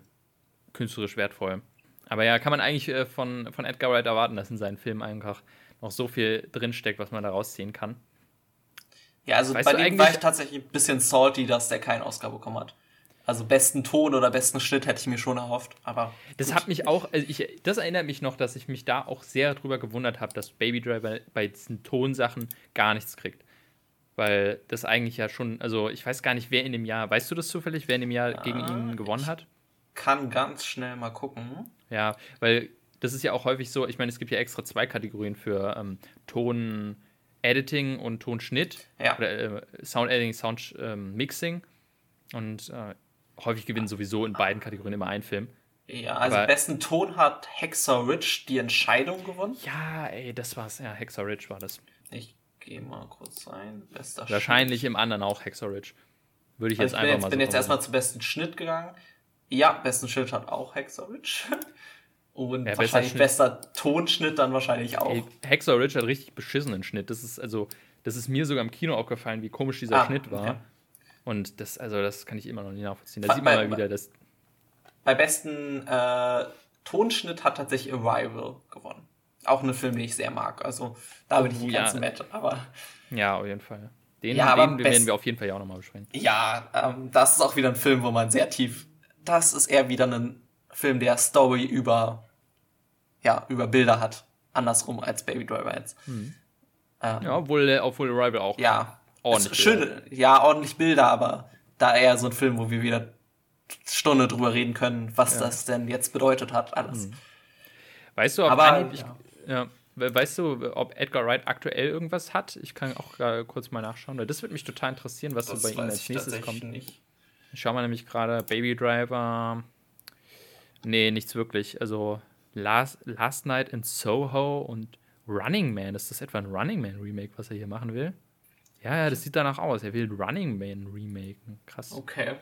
künstlerisch wertvoll. Aber ja, kann man eigentlich äh, von, von Edgar Wright erwarten, dass in seinen Filmen einfach noch so viel drinsteckt, was man da rausziehen kann. Ja, also weißt bei dem war ich tatsächlich ein bisschen salty, dass der keinen Oscar bekommen hat. Also besten Ton oder besten Schnitt hätte ich mir schon erhofft, aber. Das hat mich auch, also ich, das erinnert mich noch, dass ich mich da auch sehr drüber gewundert habe, dass Baby Driver bei diesen Tonsachen gar nichts kriegt. Weil das eigentlich ja schon, also ich weiß gar nicht, wer in dem Jahr, weißt du das zufällig, wer in dem Jahr ja, gegen ihn gewonnen hat? Kann ganz schnell mal gucken. Ja, weil das ist ja auch häufig so, ich meine, es gibt ja extra zwei Kategorien für ähm, Ton. Editing und Tonschnitt ja. oder äh, Sound Editing, Sound ähm, Mixing und äh, häufig gewinnen sowieso in beiden Kategorien immer ein Film. Ja, also Aber, besten Ton hat Hexer Rich die Entscheidung gewonnen. Ja, ey, das war's. Ja, Hexer Rich war das. Ich gehe mal kurz rein. Bester Wahrscheinlich Schnitt. im anderen auch Hexer Rich. Würde ich also jetzt ich einfach jetzt, mal so bin jetzt erstmal zum besten Schnitt gegangen. Ja, besten Schnitt hat auch Hexer Rich. Und ja, wahrscheinlich bester Tonschnitt dann wahrscheinlich auch. Ey, Hexer Rich hat richtig beschissenen Schnitt. Das ist also, das ist mir sogar im Kino aufgefallen, wie komisch dieser ah, Schnitt war. Okay. Und das, also das kann ich immer noch nicht nachvollziehen. Da bei, sieht man mal wieder, dass. Bei besten äh, Tonschnitt hat tatsächlich Arrival gewonnen. Auch ein Film, den ich sehr mag. Also da bin ich nicht oh, ja. ganz nett, aber. Ja, auf jeden Fall. Den, ja, den werden wir auf jeden Fall ja auch nochmal besprechen. Ja, ähm, das ist auch wieder ein Film, wo man sehr tief. Das ist eher wieder ein Film, der Story über, ja, über Bilder hat. Andersrum als Baby Driver jetzt. Hm. Ähm, ja, obwohl, obwohl Arrival auch. Ja, ordentlich. Schön, ja, ordentlich Bilder, aber da eher so ein Film, wo wir wieder Stunde drüber reden können, was ja. das denn jetzt bedeutet hat, alles. Mhm. Weißt du, ob aber, ich, ja. Weißt du, ob Edgar Wright aktuell irgendwas hat? Ich kann auch äh, kurz mal nachschauen. Das würde mich total interessieren, was das so bei ihm als nächstes kommt. Nicht. Ich schaue mal nämlich gerade Baby Driver. Nee, nichts wirklich. Also Last, Last Night in Soho und Running Man. Ist das etwa ein Running Man Remake, was er hier machen will? Ja, ja, das sieht danach aus. Er will Running Man remaken. Krass. Okay.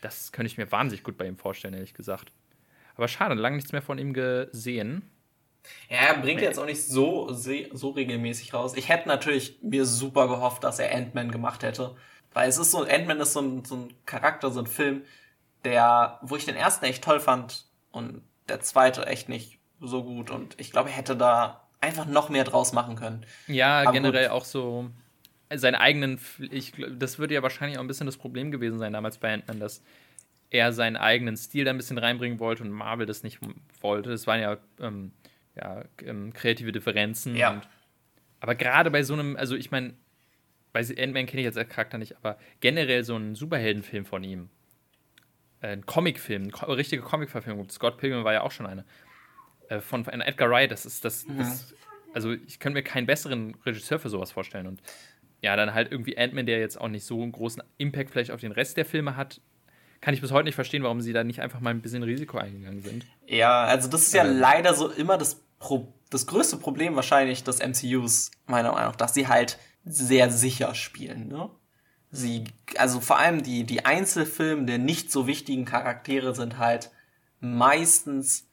Das könnte ich mir wahnsinnig gut bei ihm vorstellen, ehrlich gesagt. Aber schade, lange nichts mehr von ihm gesehen. Ja, er bringt jetzt auch nicht so, so regelmäßig raus. Ich hätte natürlich mir super gehofft, dass er Ant-Man gemacht hätte. Weil es ist so, Ant-Man ist so ein, so ein Charakter, so ein Film, der, wo ich den ersten echt toll fand und der zweite echt nicht so gut. Und ich glaube, er hätte da einfach noch mehr draus machen können. Ja, Aber generell gut. auch so seinen eigenen, ich, das würde ja wahrscheinlich auch ein bisschen das Problem gewesen sein damals bei Ant-Man, dass er seinen eigenen Stil da ein bisschen reinbringen wollte und Marvel das nicht wollte. Das waren ja, ähm, ja ähm, kreative Differenzen. Ja. Und, aber gerade bei so einem, also ich meine, bei Ant-Man kenne ich jetzt als Charakter nicht, aber generell so einen Superheldenfilm von ihm äh, einen Comicfilm, eine richtige Comicverfilmung. Scott Pilgrim war ja auch schon eine. Äh, von, von Edgar Wright, das ist das, das also ich könnte mir keinen besseren Regisseur für sowas vorstellen. Und ja, dann halt irgendwie Ant-Man, der jetzt auch nicht so einen großen Impact vielleicht auf den Rest der Filme hat, kann ich bis heute nicht verstehen, warum sie da nicht einfach mal ein bisschen Risiko eingegangen sind. Ja, also das ist ja ähm. leider so immer das, Pro das größte Problem wahrscheinlich des MCUs, meiner Meinung nach, dass sie halt sehr sicher spielen, ne? Sie, also vor allem die, die Einzelfilme der nicht so wichtigen Charaktere sind halt meistens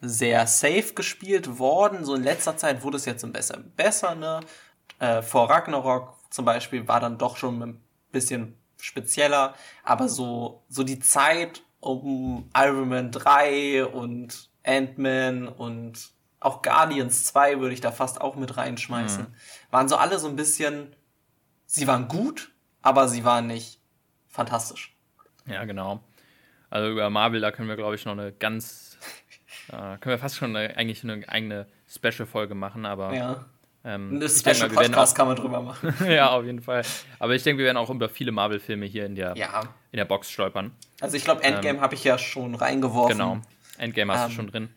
sehr safe gespielt worden. So in letzter Zeit wurde es jetzt ein bisschen besser, ne? Äh, vor Ragnarok zum Beispiel war dann doch schon ein bisschen spezieller, aber so, so die Zeit um Iron Man 3 und Ant-Man und auch Guardians 2 würde ich da fast auch mit reinschmeißen. Mhm. Waren so alle so ein bisschen, sie waren gut, aber sie waren nicht fantastisch. Ja, genau. Also über Marvel, da können wir, glaube ich, noch eine ganz, äh, können wir fast schon eine, eigentlich eine eigene Special-Folge machen, aber ja. Ähm, Eine Special mal, Podcast auch, kann man drüber machen. ja, auf jeden Fall. Aber ich denke, wir werden auch über viele Marvel-Filme hier in der, ja. in der Box stolpern. Also ich glaube, Endgame ähm, habe ich ja schon reingeworfen. Genau, Endgame hast ähm, du schon drin.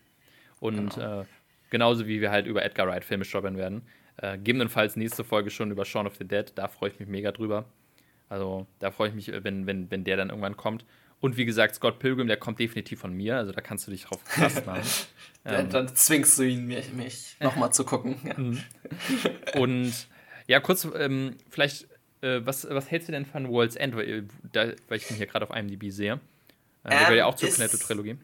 Und genau. äh, genauso wie wir halt über Edgar Wright-Filme stolpern werden. Äh, gegebenenfalls nächste Folge schon über Shaun of the Dead. Da freue ich mich mega drüber. Also da freue ich mich, wenn, wenn, wenn der dann irgendwann kommt. Und wie gesagt, Scott Pilgrim, der kommt definitiv von mir. Also da kannst du dich drauf gefasst machen. ähm, dann zwingst du ihn, mich, mich nochmal zu gucken. Ja. Mhm. Und ja, kurz, ähm, vielleicht, äh, was, was hältst du denn von World's End? Weil, da, weil ich ihn hier gerade auf IMDb sehe. Äh, der gehört ja auch zur Cornetto-Trilogie.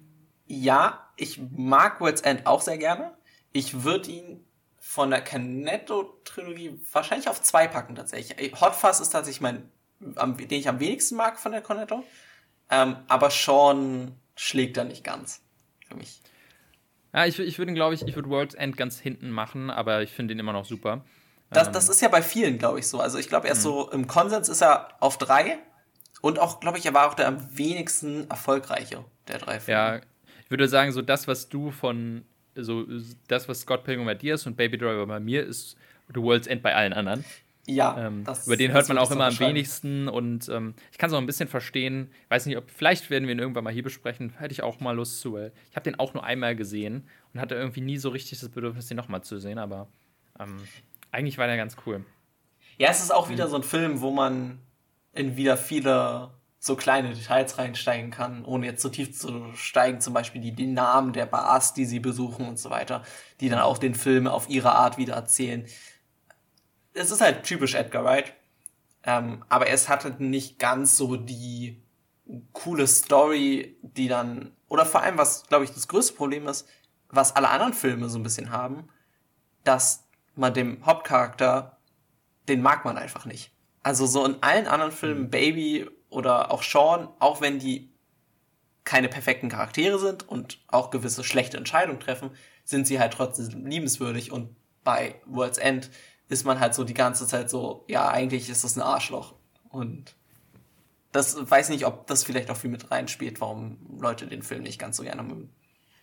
Ja, ich mag World's End auch sehr gerne. Ich würde ihn von der Cornetto-Trilogie wahrscheinlich auf zwei packen tatsächlich. Hot Fuzz ist tatsächlich mein, am, den ich am wenigsten mag von der Cornetto. Ähm, aber Sean schlägt da nicht ganz für mich. Ja, ich, ich würde, glaube ich, ich würde World's End ganz hinten machen, aber ich finde ihn immer noch super. Das, ähm, das ist ja bei vielen, glaube ich, so. Also ich glaube, er ist mhm. so, im Konsens ist er auf drei und auch, glaube ich, er war auch der am wenigsten erfolgreiche der drei Filme. Ja, ich würde sagen, so das, was du von, so das, was Scott Pilgrim bei dir ist und Baby Driver bei mir ist, The World's End bei allen anderen. Ja. Ähm, das, über den hört man auch immer am wenigsten und ähm, ich kann es auch ein bisschen verstehen. Ich weiß nicht, ob vielleicht werden wir ihn irgendwann mal hier besprechen. Hätte ich auch mal Lust zu. Weil ich habe den auch nur einmal gesehen und hatte irgendwie nie so richtig das Bedürfnis, den nochmal zu sehen. Aber ähm, eigentlich war der ganz cool. Ja, es ist auch wieder so ein Film, wo man in wieder viele so kleine Details reinsteigen kann, ohne jetzt so tief zu steigen. Zum Beispiel die, die Namen der Bars, die sie besuchen und so weiter, die dann auch den Film auf ihre Art wieder erzählen es ist halt typisch Edgar Wright. Ähm, aber es hat halt nicht ganz so die coole Story, die dann, oder vor allem, was, glaube ich, das größte Problem ist, was alle anderen Filme so ein bisschen haben, dass man dem Hauptcharakter, den mag man einfach nicht. Also so in allen anderen Filmen, mhm. Baby oder auch Sean, auch wenn die keine perfekten Charaktere sind und auch gewisse schlechte Entscheidungen treffen, sind sie halt trotzdem liebenswürdig und bei World's End ist man halt so die ganze Zeit so, ja, eigentlich ist das ein Arschloch. Und das weiß nicht, ob das vielleicht auch viel mit reinspielt, warum Leute den Film nicht ganz so gerne mögen.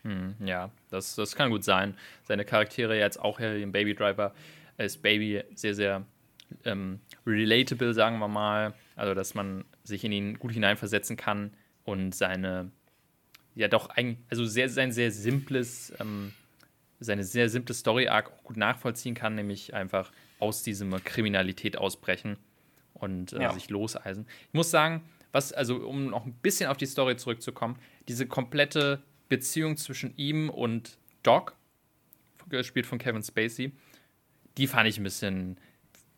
Hm, ja, das, das kann gut sein. Seine Charaktere jetzt auch hier im Baby Driver ist Baby sehr, sehr ähm, relatable, sagen wir mal. Also, dass man sich in ihn gut hineinversetzen kann und seine, ja, doch eigentlich, also sehr, sein sehr simples, ähm, seine sehr simple Story-Arc auch gut nachvollziehen kann, nämlich einfach aus diesem Kriminalität ausbrechen und äh, ja. sich loseisen. Ich muss sagen, was, also um noch ein bisschen auf die Story zurückzukommen, diese komplette Beziehung zwischen ihm und Doc, gespielt von Kevin Spacey, die fand ich ein bisschen,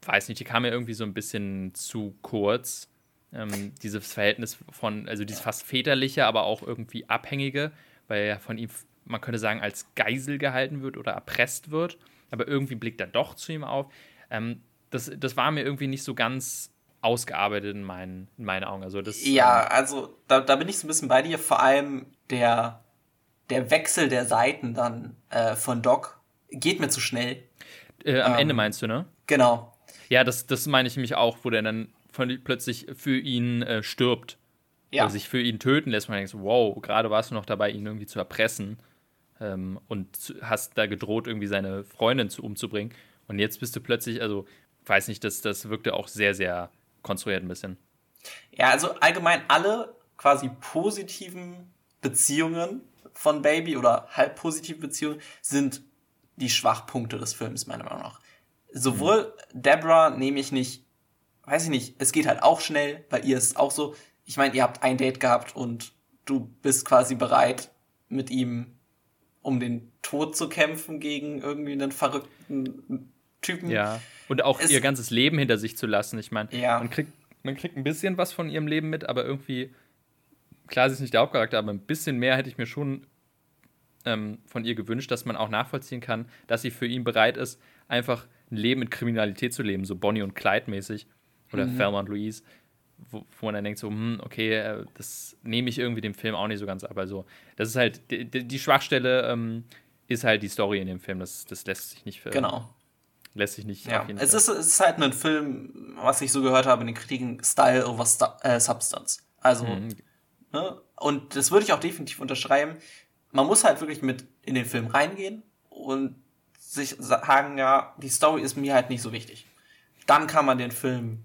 weiß nicht, die kam mir irgendwie so ein bisschen zu kurz. Ähm, dieses Verhältnis von, also dieses fast väterliche, aber auch irgendwie abhängige, weil er von ihm man könnte sagen, als Geisel gehalten wird oder erpresst wird. Aber irgendwie blickt er doch zu ihm auf. Ähm, das, das war mir irgendwie nicht so ganz ausgearbeitet in meinen, in meinen Augen. Also das, ja, ähm, also da, da bin ich so ein bisschen bei dir. Vor allem der, der Wechsel der Seiten dann äh, von Doc geht mir zu schnell. Äh, am ähm, Ende meinst du, ne? Genau. Ja, das, das meine ich nämlich auch, wo der dann von, plötzlich für ihn äh, stirbt. Ja. Oder sich für ihn töten lässt. Man denkt so, wow, gerade warst du noch dabei, ihn irgendwie zu erpressen ähm, und hast da gedroht, irgendwie seine Freundin zu, umzubringen. Und jetzt bist du plötzlich, also weiß nicht, das, das wirkte auch sehr, sehr konstruiert ein bisschen. Ja, also allgemein alle quasi positiven Beziehungen von Baby oder halb positive Beziehungen sind die Schwachpunkte des Films, meiner Meinung nach. Sowohl mhm. Deborah nehme ich nicht, weiß ich nicht, es geht halt auch schnell, bei ihr ist es auch so. Ich meine, ihr habt ein Date gehabt und du bist quasi bereit, mit ihm um den Tod zu kämpfen gegen irgendwie einen verrückten Typen. Ja. Und auch es, ihr ganzes Leben hinter sich zu lassen. Ich meine, ja. man, kriegt, man kriegt ein bisschen was von ihrem Leben mit, aber irgendwie, klar, sie ist nicht der Hauptcharakter, aber ein bisschen mehr hätte ich mir schon ähm, von ihr gewünscht, dass man auch nachvollziehen kann, dass sie für ihn bereit ist, einfach ein Leben mit Kriminalität zu leben, so Bonnie und Clyde mäßig oder mhm. Thelma und Louise wo, wo man dann denkt, so, hm, okay, äh, das nehme ich irgendwie dem Film auch nicht so ganz ab. Also, das ist halt, die, die Schwachstelle ähm, ist halt die Story in dem Film. Das, das lässt sich nicht. Für, genau. Lässt sich nicht. Ja, es ist, es ist halt ein Film, was ich so gehört habe in den Kritiken, Style over Sta äh, Substance. Also, mhm. ne? und das würde ich auch definitiv unterschreiben. Man muss halt wirklich mit in den Film reingehen und sich sagen, ja, die Story ist mir halt nicht so wichtig. Dann kann man den Film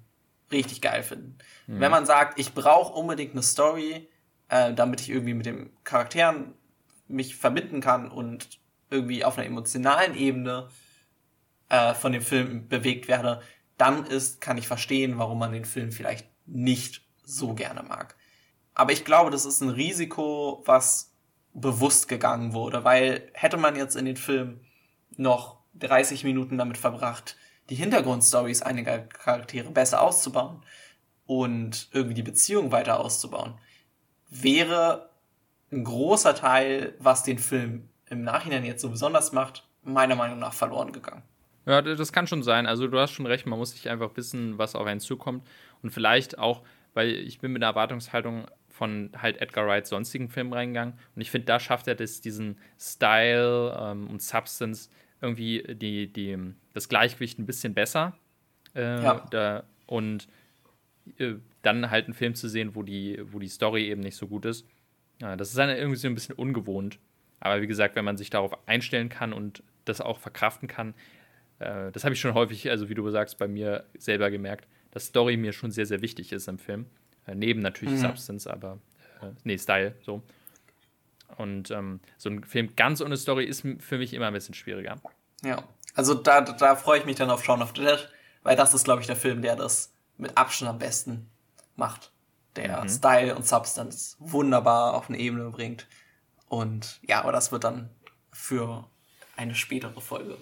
richtig geil finden. Mhm. Wenn man sagt, ich brauche unbedingt eine Story, äh, damit ich irgendwie mit den Charakteren mich verbinden kann und irgendwie auf einer emotionalen Ebene äh, von dem Film bewegt werde, dann ist, kann ich verstehen, warum man den Film vielleicht nicht so gerne mag. Aber ich glaube, das ist ein Risiko, was bewusst gegangen wurde, weil hätte man jetzt in den Film noch 30 Minuten damit verbracht, die Hintergrundstories einiger Charaktere besser auszubauen und irgendwie die Beziehung weiter auszubauen, wäre ein großer Teil, was den Film im Nachhinein jetzt so besonders macht, meiner Meinung nach verloren gegangen. Ja, das kann schon sein. Also du hast schon recht, man muss sich einfach wissen, was auf einen zukommt. Und vielleicht auch, weil ich bin mit einer Erwartungshaltung von halt Edgar Wrights sonstigen Filmen reingegangen. Und ich finde, da schafft er das, diesen Style ähm, und Substance irgendwie die, die, das Gleichgewicht ein bisschen besser. Äh, ja. da, und äh, dann halt einen Film zu sehen, wo die, wo die Story eben nicht so gut ist. Ja, das ist dann irgendwie so ein bisschen ungewohnt. Aber wie gesagt, wenn man sich darauf einstellen kann und das auch verkraften kann, äh, das habe ich schon häufig, also wie du sagst, bei mir selber gemerkt, dass Story mir schon sehr, sehr wichtig ist im Film. Äh, neben natürlich mhm. Substance, aber äh, nee, Style, so. Und ähm, so ein Film ganz ohne Story ist für mich immer ein bisschen schwieriger. Ja, also da, da freue ich mich dann auf Shaun of the Dead, weil das ist, glaube ich, der Film, der das mit Abstand am besten macht. Der mhm. Style und Substance wunderbar auf eine Ebene bringt. Und ja, aber das wird dann für eine spätere Folge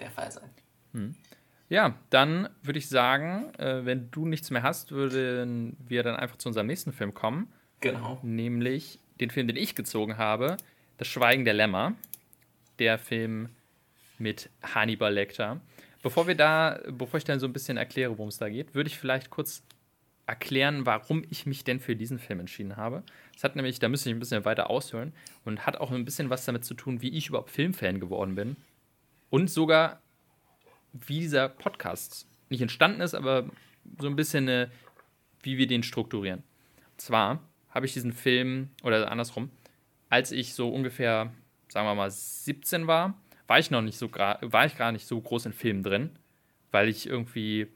der Fall sein. Mhm. Ja, dann würde ich sagen, äh, wenn du nichts mehr hast, würden wir dann einfach zu unserem nächsten Film kommen. Genau. Nämlich den Film, den ich gezogen habe, Das Schweigen der Lämmer. Der Film mit Hannibal Lecter. Bevor wir da, bevor ich dann so ein bisschen erkläre, worum es da geht, würde ich vielleicht kurz erklären, warum ich mich denn für diesen Film entschieden habe. Es hat nämlich, da müsste ich ein bisschen weiter aushören und hat auch ein bisschen was damit zu tun, wie ich überhaupt Filmfan geworden bin. Und sogar, wie dieser Podcast nicht entstanden ist, aber so ein bisschen, äh, wie wir den strukturieren. Und zwar habe ich diesen Film, oder andersrum, als ich so ungefähr, sagen wir mal, 17 war, war ich noch nicht so, war ich gar nicht so groß in Filmen drin, weil ich irgendwie,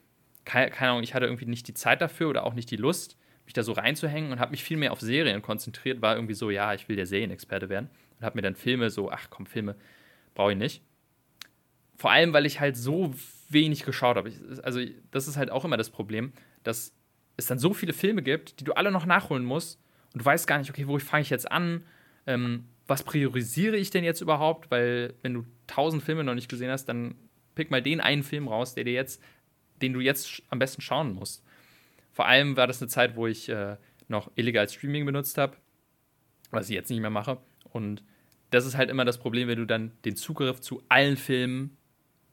keine, keine Ahnung, ich hatte irgendwie nicht die Zeit dafür oder auch nicht die Lust, mich da so reinzuhängen und habe mich viel mehr auf Serien konzentriert, war irgendwie so, ja, ich will der Serienexperte werden und habe mir dann Filme so, ach komm, Filme brauche ich nicht. Vor allem, weil ich halt so wenig geschaut habe. Also, das ist halt auch immer das Problem, dass es dann so viele Filme gibt, die du alle noch nachholen musst und du weißt gar nicht, okay, wo fange ich jetzt an? Ähm, was priorisiere ich denn jetzt überhaupt? Weil, wenn du tausend Filme noch nicht gesehen hast, dann pick mal den einen Film raus, der dir jetzt, den du jetzt am besten schauen musst. Vor allem war das eine Zeit, wo ich äh, noch illegal Streaming benutzt habe, was ich jetzt nicht mehr mache. Und das ist halt immer das Problem, wenn du dann den Zugriff zu allen Filmen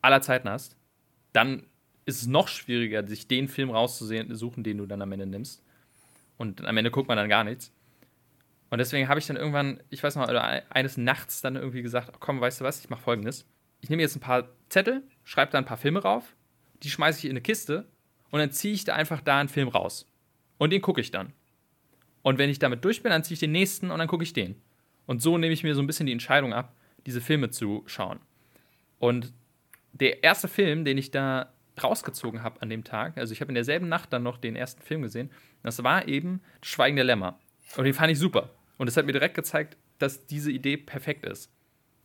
aller Zeiten hast, dann ist es noch schwieriger, sich den Film rauszusuchen, den du dann am Ende nimmst. Und am Ende guckt man dann gar nichts. Und deswegen habe ich dann irgendwann, ich weiß noch, eines Nachts dann irgendwie gesagt, komm, weißt du was, ich mache folgendes. Ich nehme jetzt ein paar Zettel, schreibe da ein paar Filme rauf, die schmeiße ich in eine Kiste und dann ziehe ich da einfach da einen Film raus. Und den gucke ich dann. Und wenn ich damit durch bin, dann ziehe ich den nächsten und dann gucke ich den. Und so nehme ich mir so ein bisschen die Entscheidung ab, diese Filme zu schauen. Und der erste Film, den ich da rausgezogen habe an dem Tag, also ich habe in derselben Nacht dann noch den ersten Film gesehen, das war eben Schweigen der Lämmer. Und den fand ich super. Und es hat mir direkt gezeigt, dass diese Idee perfekt ist.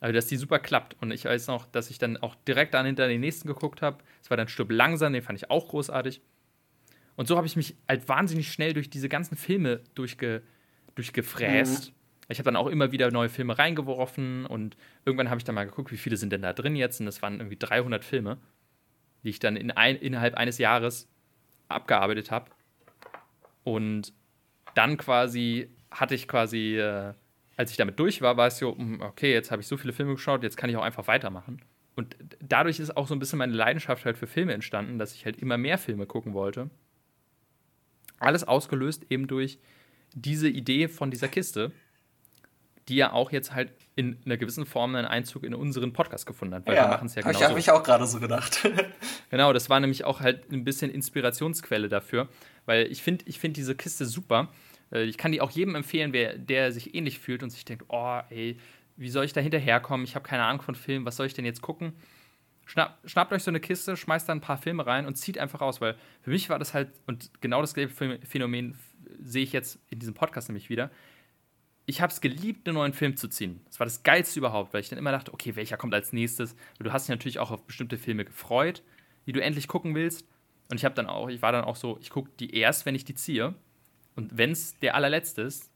Also, dass die super klappt. Und ich weiß noch, dass ich dann auch direkt dann hinter den nächsten geguckt habe. Es war dann Stück langsam, den fand ich auch großartig. Und so habe ich mich halt wahnsinnig schnell durch diese ganzen Filme durchge, durchgefräst. Mhm. Ich habe dann auch immer wieder neue Filme reingeworfen und irgendwann habe ich dann mal geguckt, wie viele sind denn da drin jetzt? Und das waren irgendwie 300 Filme, die ich dann in ein, innerhalb eines Jahres abgearbeitet habe. Und dann quasi hatte ich quasi, äh, als ich damit durch war, war es so, hm, okay, jetzt habe ich so viele Filme geschaut, jetzt kann ich auch einfach weitermachen. Und dadurch ist auch so ein bisschen meine Leidenschaft halt für Filme entstanden, dass ich halt immer mehr Filme gucken wollte. Alles ausgelöst eben durch diese Idee von dieser Kiste, die ja auch jetzt halt in einer gewissen Form einen Einzug in unseren Podcast gefunden hat, weil ja, wir machen es ja genau. Ich habe ich auch gerade so gedacht. genau, das war nämlich auch halt ein bisschen Inspirationsquelle dafür, weil ich finde ich find diese Kiste super äh, ich kann die auch jedem empfehlen, wer, der sich ähnlich fühlt und sich denkt, oh, ey, wie soll ich da hinterherkommen? Ich habe keine Ahnung von Filmen, was soll ich denn jetzt gucken? Schnapp, schnappt euch so eine Kiste, schmeißt da ein paar Filme rein und zieht einfach aus, weil für mich war das halt, und genau das Phänomen sehe ich jetzt in diesem Podcast nämlich wieder. Ich habe es geliebt, einen neuen Film zu ziehen. Das war das Geilste überhaupt, weil ich dann immer dachte, okay, welcher kommt als nächstes? Du hast dich natürlich auch auf bestimmte Filme gefreut, die du endlich gucken willst. Und ich habe dann auch, ich war dann auch so, ich gucke die erst, wenn ich die ziehe. Und wenn es der allerletzte ist,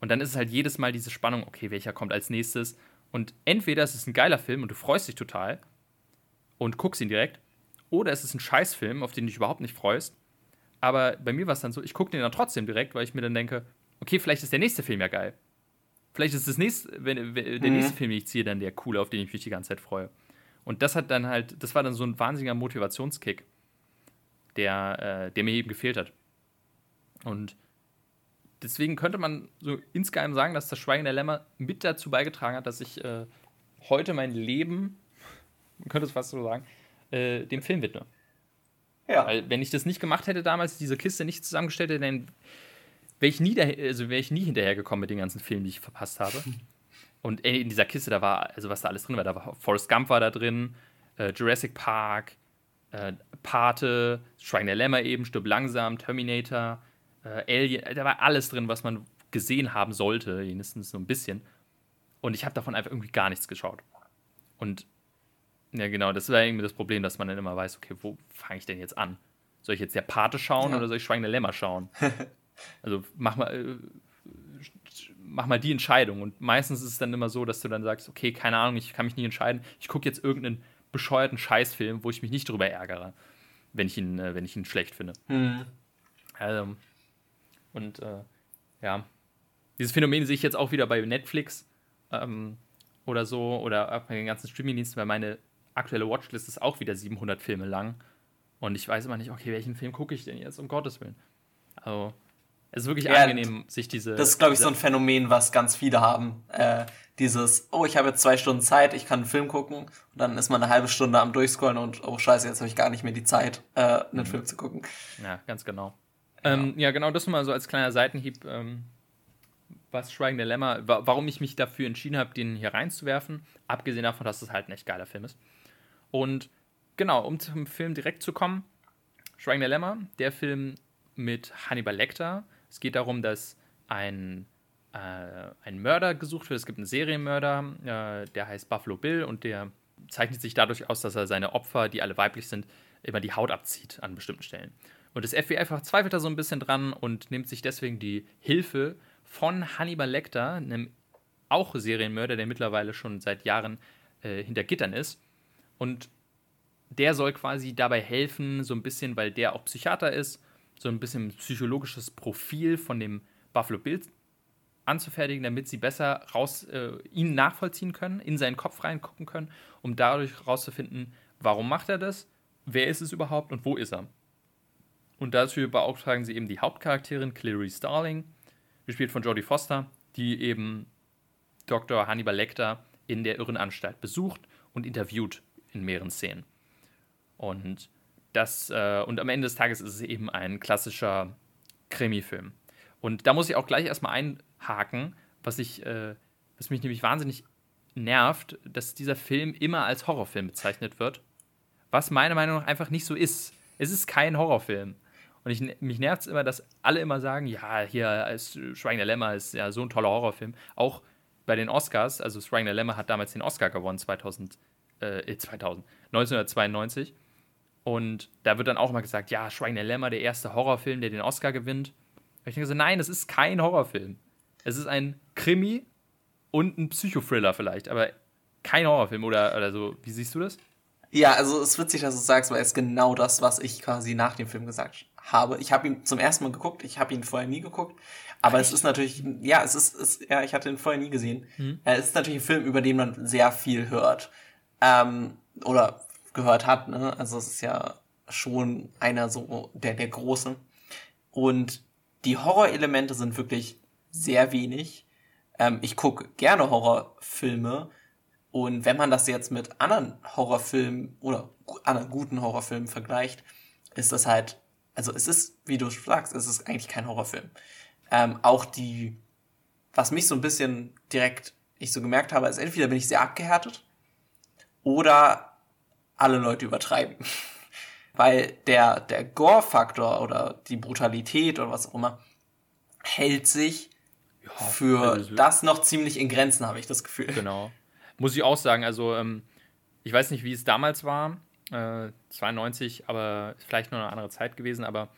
und dann ist es halt jedes Mal diese Spannung, okay, welcher kommt als nächstes? Und entweder ist es ein geiler Film und du freust dich total und guckst ihn direkt, oder es ist ein Scheißfilm, auf den du dich überhaupt nicht freust. Aber bei mir war es dann so, ich gucke den dann trotzdem direkt, weil ich mir dann denke, okay, vielleicht ist der nächste Film ja geil. Vielleicht ist das nächste, wenn, der mhm. nächste Film, den ich ziehe, dann der coole, auf den ich mich die ganze Zeit freue. Und das hat dann halt, das war dann so ein wahnsinniger Motivationskick, der, äh, der mir eben gefehlt hat. Und deswegen könnte man so insgeheim sagen, dass das Schweigen der Lämmer mit dazu beigetragen hat, dass ich äh, heute mein Leben, man könnte es fast so sagen, äh, dem Film widme. Ja. Weil, wenn ich das nicht gemacht hätte damals, diese Kiste nicht zusammengestellt hätte, dann wäre ich, nie also wär ich nie hinterhergekommen mit den ganzen Filmen, die ich verpasst habe. Und in dieser Kiste, da war, also was da alles drin war, da war Forrest Gump war da drin, äh, Jurassic Park, äh, Pate, der Lämmer eben, Stirb langsam, Terminator, äh, Alien, da war alles drin, was man gesehen haben sollte, wenigstens so ein bisschen. Und ich habe davon einfach irgendwie gar nichts geschaut. Und ja, genau, das war irgendwie das Problem, dass man dann immer weiß, okay, wo fange ich denn jetzt an? Soll ich jetzt der Pate schauen ja. oder soll ich Schweigende Lämmer schauen? also mach mal, äh, mach mal die Entscheidung. Und meistens ist es dann immer so, dass du dann sagst, okay, keine Ahnung, ich kann mich nicht entscheiden. Ich gucke jetzt irgendeinen bescheuerten Scheißfilm, wo ich mich nicht drüber ärgere, wenn ich ihn, äh, wenn ich ihn schlecht finde. Hm. Also, und äh, ja, dieses Phänomen sehe ich jetzt auch wieder bei Netflix ähm, oder so oder bei den ganzen Streamingdiensten, weil meine aktuelle Watchlist ist auch wieder 700 Filme lang. Und ich weiß immer nicht, okay, welchen Film gucke ich denn jetzt, um Gottes Willen. Also, es ist wirklich ja, angenehm, sich diese. Das ist, glaube ich, so ein Phänomen, was ganz viele haben. Äh, dieses, oh, ich habe jetzt zwei Stunden Zeit, ich kann einen Film gucken. Und dann ist man eine halbe Stunde am Durchscrollen und, oh, scheiße, jetzt habe ich gar nicht mehr die Zeit, äh, einen mhm. Film zu gucken. Ja, ganz genau. Ähm, ja, genau, das mal so als kleiner Seitenhieb, ähm, was Schweigen der Lämmer, wa warum ich mich dafür entschieden habe, den hier reinzuwerfen, abgesehen davon, dass es halt ein echt geiler Film ist. Und genau, um zum Film direkt zu kommen, Schweigen der Lämmer, der Film mit Hannibal Lecter. Es geht darum, dass ein, äh, ein Mörder gesucht wird. Es gibt einen Serienmörder, äh, der heißt Buffalo Bill und der zeichnet sich dadurch aus, dass er seine Opfer, die alle weiblich sind, immer die Haut abzieht an bestimmten Stellen. Und das FBI verzweifelt da so ein bisschen dran und nimmt sich deswegen die Hilfe von Hannibal Lecter, einem auch Serienmörder, der mittlerweile schon seit Jahren äh, hinter Gittern ist. Und der soll quasi dabei helfen, so ein bisschen, weil der auch Psychiater ist, so ein bisschen psychologisches Profil von dem Buffalo Bill anzufertigen, damit sie besser raus, äh, ihn nachvollziehen können, in seinen Kopf reingucken können, um dadurch herauszufinden, warum macht er das, wer ist es überhaupt und wo ist er. Und dafür beauftragen sie eben die Hauptcharakterin Clary Starling, gespielt von Jodie Foster, die eben Dr. Hannibal Lecter in der Irrenanstalt besucht und interviewt in mehreren Szenen. Und das, äh, und am Ende des Tages ist es eben ein klassischer Krimi-Film. Und da muss ich auch gleich erstmal einhaken, was ich, äh, was mich nämlich wahnsinnig nervt, dass dieser Film immer als Horrorfilm bezeichnet wird was meiner Meinung nach einfach nicht so ist. Es ist kein Horrorfilm. Und ich, mich nervt es immer, dass alle immer sagen, ja, hier ist Schweigen der Lämmer ist ja so ein toller Horrorfilm. Auch bei den Oscars, also Schweigen der Lämmer hat damals den Oscar gewonnen, 2000, äh, 2000, 1992. Und da wird dann auch mal gesagt, ja, Schweigen der Lämmer, der erste Horrorfilm, der den Oscar gewinnt. Und ich denke so, nein, das ist kein Horrorfilm. Es ist ein Krimi und ein Psychothriller vielleicht, aber kein Horrorfilm oder, oder so. Wie siehst du das? Ja, also es ist witzig, dass du es sagst, weil es genau das, was ich quasi nach dem Film gesagt habe. Ich habe ihn zum ersten Mal geguckt, ich habe ihn vorher nie geguckt, aber Echt? es ist natürlich, ja, es ist, es, ja, ich hatte ihn vorher nie gesehen. Hm. Es ist natürlich ein Film, über den man sehr viel hört. Ähm, oder gehört hat, ne? Also es ist ja schon einer so der, der großen. Und die Horrorelemente sind wirklich sehr wenig. Ähm, ich gucke gerne Horrorfilme. Und wenn man das jetzt mit anderen Horrorfilmen oder anderen guten Horrorfilmen vergleicht, ist das halt, also es ist, wie du sagst, es ist eigentlich kein Horrorfilm. Ähm, auch die, was mich so ein bisschen direkt ich so gemerkt habe, ist entweder bin ich sehr abgehärtet oder alle Leute übertreiben. Weil der, der Gore-Faktor oder die Brutalität oder was auch immer hält sich ja, für also das noch ziemlich in Grenzen, habe ich das Gefühl. Genau. Muss ich auch sagen, also ähm, ich weiß nicht, wie es damals war, äh, 92, aber vielleicht noch eine andere Zeit gewesen, aber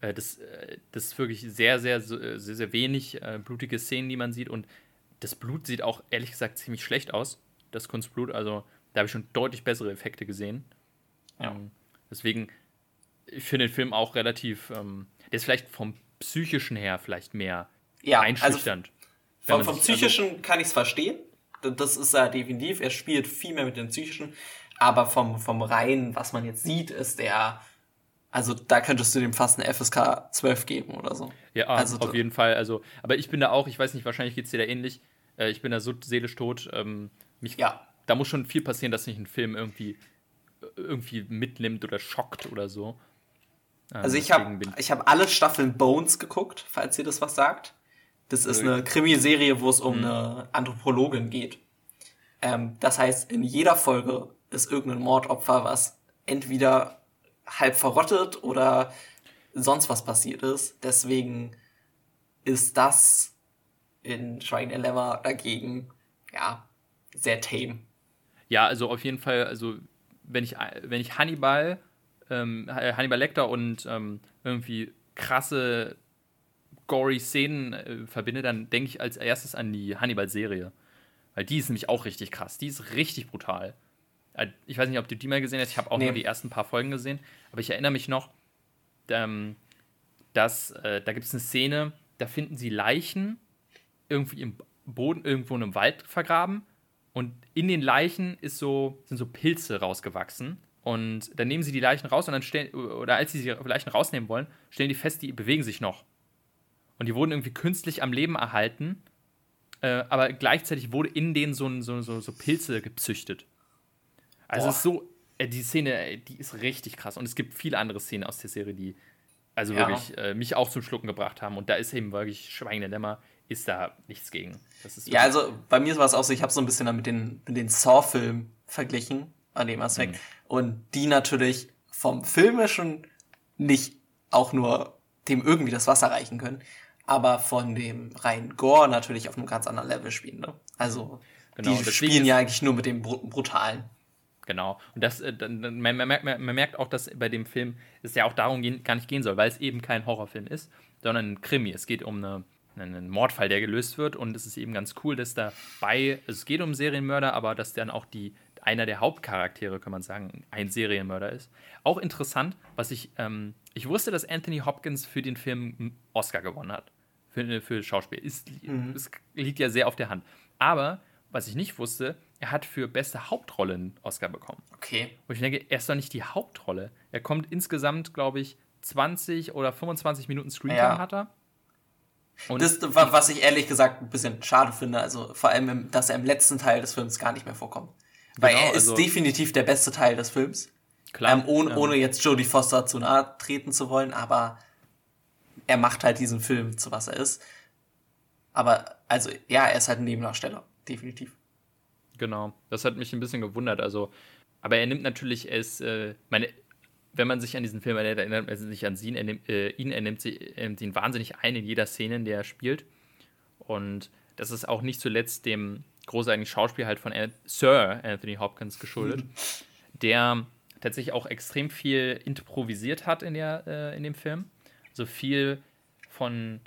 äh, das, äh, das ist wirklich sehr, sehr, sehr, sehr wenig äh, blutige Szenen, die man sieht und das Blut sieht auch ehrlich gesagt ziemlich schlecht aus, das Kunstblut, also da habe ich schon deutlich bessere Effekte gesehen. Ja. Ähm, deswegen, ich finde den Film auch relativ, ähm, der ist vielleicht vom psychischen her vielleicht mehr ja, also einschüchternd. Also vom, vom psychischen also, kann ich es verstehen. Das ist ja definitiv, er spielt viel mehr mit dem psychischen, aber vom, vom reinen, was man jetzt sieht, ist der, also da könntest du dem fast eine FSK 12 geben oder so. Ja, also, auf jeden Fall. Also, aber ich bin da auch, ich weiß nicht, wahrscheinlich geht es dir da ähnlich. Äh, ich bin da so seelisch tot. Ähm, mich, ja da muss schon viel passieren, dass sich ein Film irgendwie, irgendwie mitnimmt oder schockt oder so. Ähm, also ich habe ich hab alle Staffeln Bones geguckt, falls ihr das was sagt. Das ist eine Krimiserie, wo es um mhm. eine Anthropologin geht. Ähm, das heißt, in jeder Folge ist irgendein Mordopfer, was entweder halb verrottet oder sonst was passiert ist. Deswegen ist das in Schweigen der Lämmer dagegen, ja, sehr tame. Ja, also auf jeden Fall, also wenn ich, wenn ich Hannibal, ähm, Hannibal Lecter und ähm, irgendwie krasse, gory Szenen äh, verbinde, dann denke ich als erstes an die Hannibal-Serie. Weil die ist nämlich auch richtig krass. Die ist richtig brutal. Äh, ich weiß nicht, ob du die mal gesehen hast. Ich habe auch nee. nur die ersten paar Folgen gesehen. Aber ich erinnere mich noch, ähm, dass äh, da gibt es eine Szene, da finden sie Leichen irgendwie im Boden, irgendwo in einem Wald vergraben. Und in den Leichen ist so, sind so Pilze rausgewachsen. Und dann nehmen sie die Leichen raus und dann stellen, oder als sie die Leichen rausnehmen wollen, stellen die fest, die bewegen sich noch. Und die wurden irgendwie künstlich am Leben erhalten, äh, aber gleichzeitig wurde in denen so, so, so, so Pilze gezüchtet. Also Boah. es ist so, äh, die Szene, die ist richtig krass. Und es gibt viele andere Szenen aus der Serie, die also ja. wirklich äh, mich auch zum Schlucken gebracht haben. Und da ist eben wirklich Schweigende Lämmer ist da nichts gegen. ja, also bei mir war es auch so, ich habe so ein bisschen mit den, mit den Saw-Filmen verglichen an dem Aspekt. Mhm. Und die natürlich vom Filmischen nicht auch nur dem irgendwie das Wasser reichen können, aber von dem rein Gore natürlich auf einem ganz anderen Level spielen. Ne? Also genau, die spielen ja eigentlich nur mit dem Brutalen. Genau. Und das, äh, man, man, merkt, man, merkt auch, dass bei dem Film es ja auch darum gehen, gar nicht gehen soll, weil es eben kein Horrorfilm ist, sondern ein Krimi. Es geht um eine einen Mordfall, der gelöst wird. Und es ist eben ganz cool, dass dabei, es geht um Serienmörder, aber dass dann auch die, einer der Hauptcharaktere, kann man sagen, ein Serienmörder ist. Auch interessant, was ich, ähm, ich wusste, dass Anthony Hopkins für den Film einen Oscar gewonnen hat. Für, für Schauspiel. Ist, mhm. Es liegt ja sehr auf der Hand. Aber, was ich nicht wusste, er hat für beste Hauptrolle einen Oscar bekommen. Okay. Und ich denke, er ist doch nicht die Hauptrolle. Er kommt insgesamt, glaube ich, 20 oder 25 Minuten Screentime ja. hat er. Und das, was ich ehrlich gesagt ein bisschen schade finde, also vor allem, im, dass er im letzten Teil des Films gar nicht mehr vorkommt. Weil genau, er ist also definitiv der beste Teil des Films. Klar. Ähm, ohne, ja. ohne jetzt Jodie Foster zu nahe treten zu wollen, aber er macht halt diesen Film zu was er ist. Aber, also, ja, er ist halt ein Nebendarsteller. Definitiv. Genau. Das hat mich ein bisschen gewundert. Also, aber er nimmt natürlich es, äh, meine, wenn man sich an diesen Film erinnert, erinnert man sich an ihn, er nimmt, äh, ihn, er nimmt, sie, er nimmt ihn wahnsinnig ein in jeder Szene, in der er spielt. Und das ist auch nicht zuletzt dem großartigen Schauspiel halt von Sir Anthony Hopkins geschuldet, mhm. der tatsächlich auch extrem viel improvisiert hat in, der, äh, in dem Film. So also viel von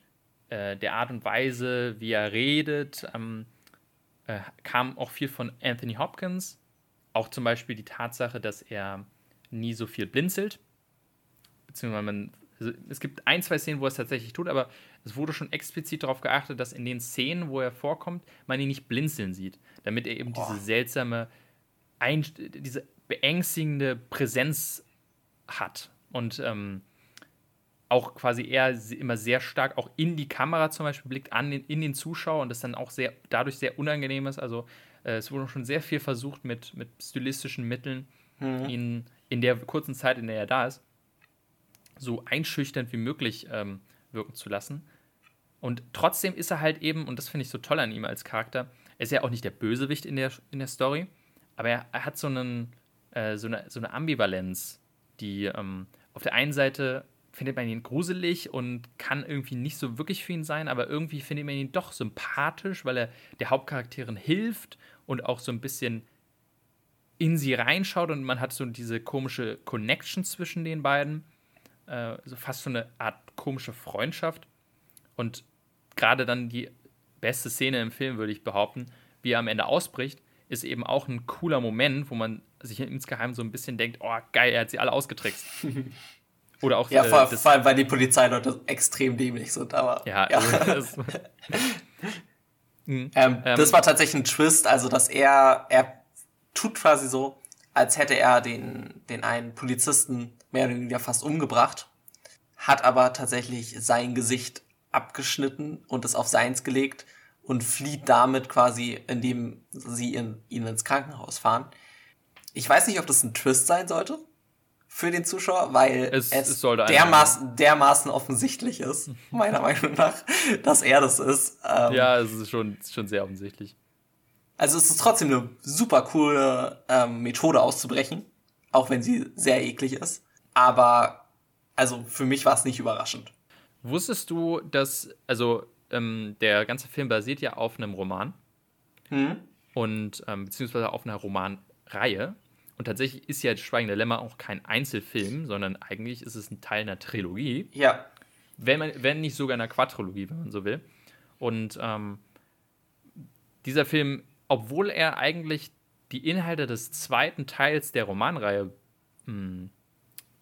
äh, der Art und Weise, wie er redet, ähm, äh, kam auch viel von Anthony Hopkins. Auch zum Beispiel die Tatsache, dass er nie so viel blinzelt. Beziehungsweise man, also es gibt ein, zwei Szenen, wo er es tatsächlich tut, aber es wurde schon explizit darauf geachtet, dass in den Szenen, wo er vorkommt, man ihn nicht blinzeln sieht, damit er eben Boah. diese seltsame, ein, diese beängstigende Präsenz hat. Und ähm, auch quasi er immer sehr stark auch in die Kamera zum Beispiel blickt, an den, in den Zuschauer und das dann auch sehr, dadurch sehr unangenehm ist. Also äh, es wurde schon sehr viel versucht mit, mit stilistischen Mitteln, mhm. ihn in der kurzen Zeit, in der er da ist, so einschüchternd wie möglich ähm, wirken zu lassen. Und trotzdem ist er halt eben, und das finde ich so toll an ihm als Charakter, er ist ja auch nicht der Bösewicht in der, in der Story, aber er, er hat so, einen, äh, so, eine, so eine Ambivalenz, die ähm, auf der einen Seite findet man ihn gruselig und kann irgendwie nicht so wirklich für ihn sein, aber irgendwie findet man ihn doch sympathisch, weil er der Hauptcharakterin hilft und auch so ein bisschen in sie reinschaut und man hat so diese komische Connection zwischen den beiden. Äh, so fast so eine Art komische Freundschaft. Und gerade dann die beste Szene im Film, würde ich behaupten, wie er am Ende ausbricht, ist eben auch ein cooler Moment, wo man sich insgeheim so ein bisschen denkt, oh geil, er hat sie alle ausgetrickst. Oder auch ja, äh, vor, vor, allem, weil die Polizeileute extrem dämlich sind, aber. Ja, ja. Also, mhm. ähm, ähm, das war tatsächlich ein Twist, also dass er, er tut quasi so, als hätte er den, den einen Polizisten mehr oder weniger fast umgebracht, hat aber tatsächlich sein Gesicht abgeschnitten und es auf seins gelegt und flieht damit quasi, indem sie in, ihn ins Krankenhaus fahren. Ich weiß nicht, ob das ein Twist sein sollte, für den Zuschauer, weil es, es, es dermaßen, dermaßen offensichtlich ist, meiner Meinung nach, dass er das ist. Ähm, ja, es ist schon, schon sehr offensichtlich. Also es ist trotzdem eine super coole ähm, Methode auszubrechen, auch wenn sie sehr eklig ist. Aber also für mich war es nicht überraschend. Wusstest du, dass, also ähm, der ganze Film basiert ja auf einem Roman. Hm? Und ähm, beziehungsweise auf einer Romanreihe. Und tatsächlich ist ja Schweigende Lämmer auch kein Einzelfilm, sondern eigentlich ist es ein Teil einer Trilogie. Ja. Wenn, man, wenn nicht sogar einer Quadrilogie, wenn man so will. Und ähm, dieser Film, obwohl er eigentlich die Inhalte des zweiten Teils der Romanreihe mh, hm,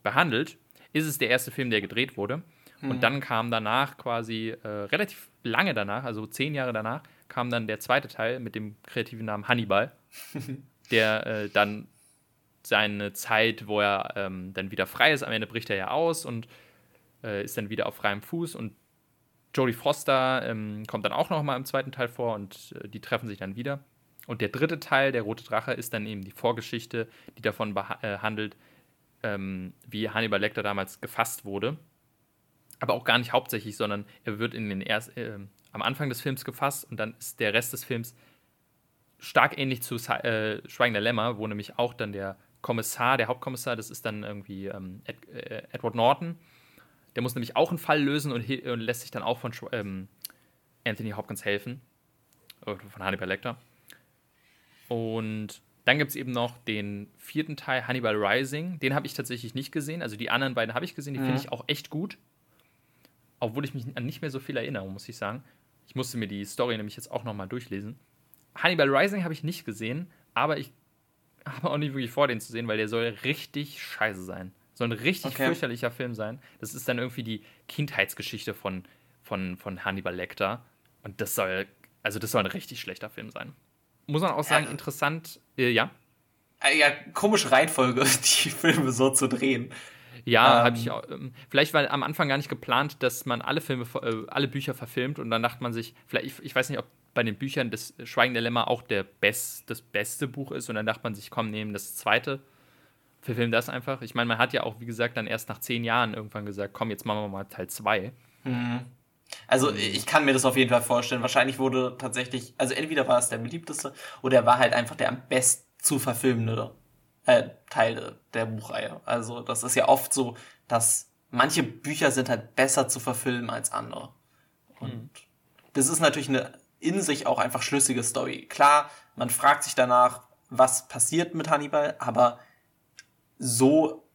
behandelt, ist es der erste Film, der gedreht wurde. Mhm. Und dann kam danach quasi äh, relativ lange danach, also zehn Jahre danach, kam dann der zweite Teil mit dem kreativen Namen Hannibal, der äh, dann seine Zeit, wo er ähm, dann wieder frei ist. Am Ende bricht er ja aus und äh, ist dann wieder auf freiem Fuß. Und Jodie Foster ähm, kommt dann auch noch mal im zweiten Teil vor und äh, die treffen sich dann wieder. Und der dritte Teil, der Rote Drache, ist dann eben die Vorgeschichte, die davon äh, handelt, ähm, wie Hannibal Lecter damals gefasst wurde. Aber auch gar nicht hauptsächlich, sondern er wird in den erst, äh, am Anfang des Films gefasst und dann ist der Rest des Films stark ähnlich zu äh, Schweigender Lämmer, wo nämlich auch dann der Kommissar, der Hauptkommissar, das ist dann irgendwie ähm, Ed, äh, Edward Norton. Der muss nämlich auch einen Fall lösen und, und lässt sich dann auch von ähm, Anthony Hopkins helfen. Von Hannibal Lecter. Und dann gibt es eben noch den vierten Teil, Hannibal Rising. Den habe ich tatsächlich nicht gesehen. Also die anderen beiden habe ich gesehen, die mhm. finde ich auch echt gut. Obwohl ich mich an nicht mehr so viel erinnere, muss ich sagen. Ich musste mir die Story nämlich jetzt auch nochmal durchlesen. Hannibal Rising habe ich nicht gesehen, aber ich habe auch nicht wirklich vor, den zu sehen, weil der soll richtig scheiße sein. Soll ein richtig okay. fürchterlicher Film sein. Das ist dann irgendwie die Kindheitsgeschichte von, von, von Hannibal Lecter. Und das soll, also das soll ein richtig schlechter Film sein. Muss man auch sagen, ja. interessant, äh, ja. Äh, ja, komische Reihenfolge, die Filme so zu drehen. Ja, ähm, habe ich auch. Ähm, vielleicht war am Anfang gar nicht geplant, dass man alle Filme, äh, alle Bücher verfilmt und dann dachte man sich, vielleicht, ich, ich weiß nicht, ob bei den Büchern das Schweigen der Lämmer auch der Best, das beste Buch ist und dann dachte man sich, komm, nehmen das zweite, verfilmen das einfach. Ich meine, man hat ja auch, wie gesagt, dann erst nach zehn Jahren irgendwann gesagt, komm, jetzt machen wir mal Teil zwei. Mhm. Also ich kann mir das auf jeden Fall vorstellen. Wahrscheinlich wurde tatsächlich, also entweder war es der beliebteste oder er war halt einfach der am best zu verfilmende äh, Teil der Buchreihe. Also das ist ja oft so, dass manche Bücher sind halt besser zu verfilmen als andere. Und mhm. das ist natürlich eine in sich auch einfach schlüssige Story. Klar, man fragt sich danach, was passiert mit Hannibal, aber so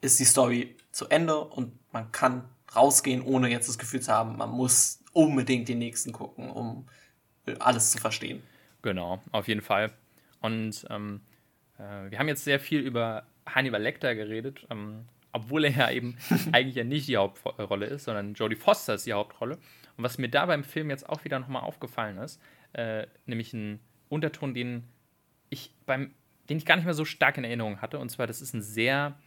ist die Story zu Ende und man kann rausgehen, ohne jetzt das Gefühl zu haben, man muss unbedingt den nächsten gucken, um alles zu verstehen. Genau, auf jeden Fall. Und ähm, äh, wir haben jetzt sehr viel über Hannibal Lecter geredet, ähm, obwohl er ja eben eigentlich ja nicht die Hauptrolle ist, sondern Jodie Foster ist die Hauptrolle. Und was mir da beim Film jetzt auch wieder nochmal aufgefallen ist, äh, nämlich ein Unterton, den ich beim, den ich gar nicht mehr so stark in Erinnerung hatte. Und zwar, das ist ein sehr,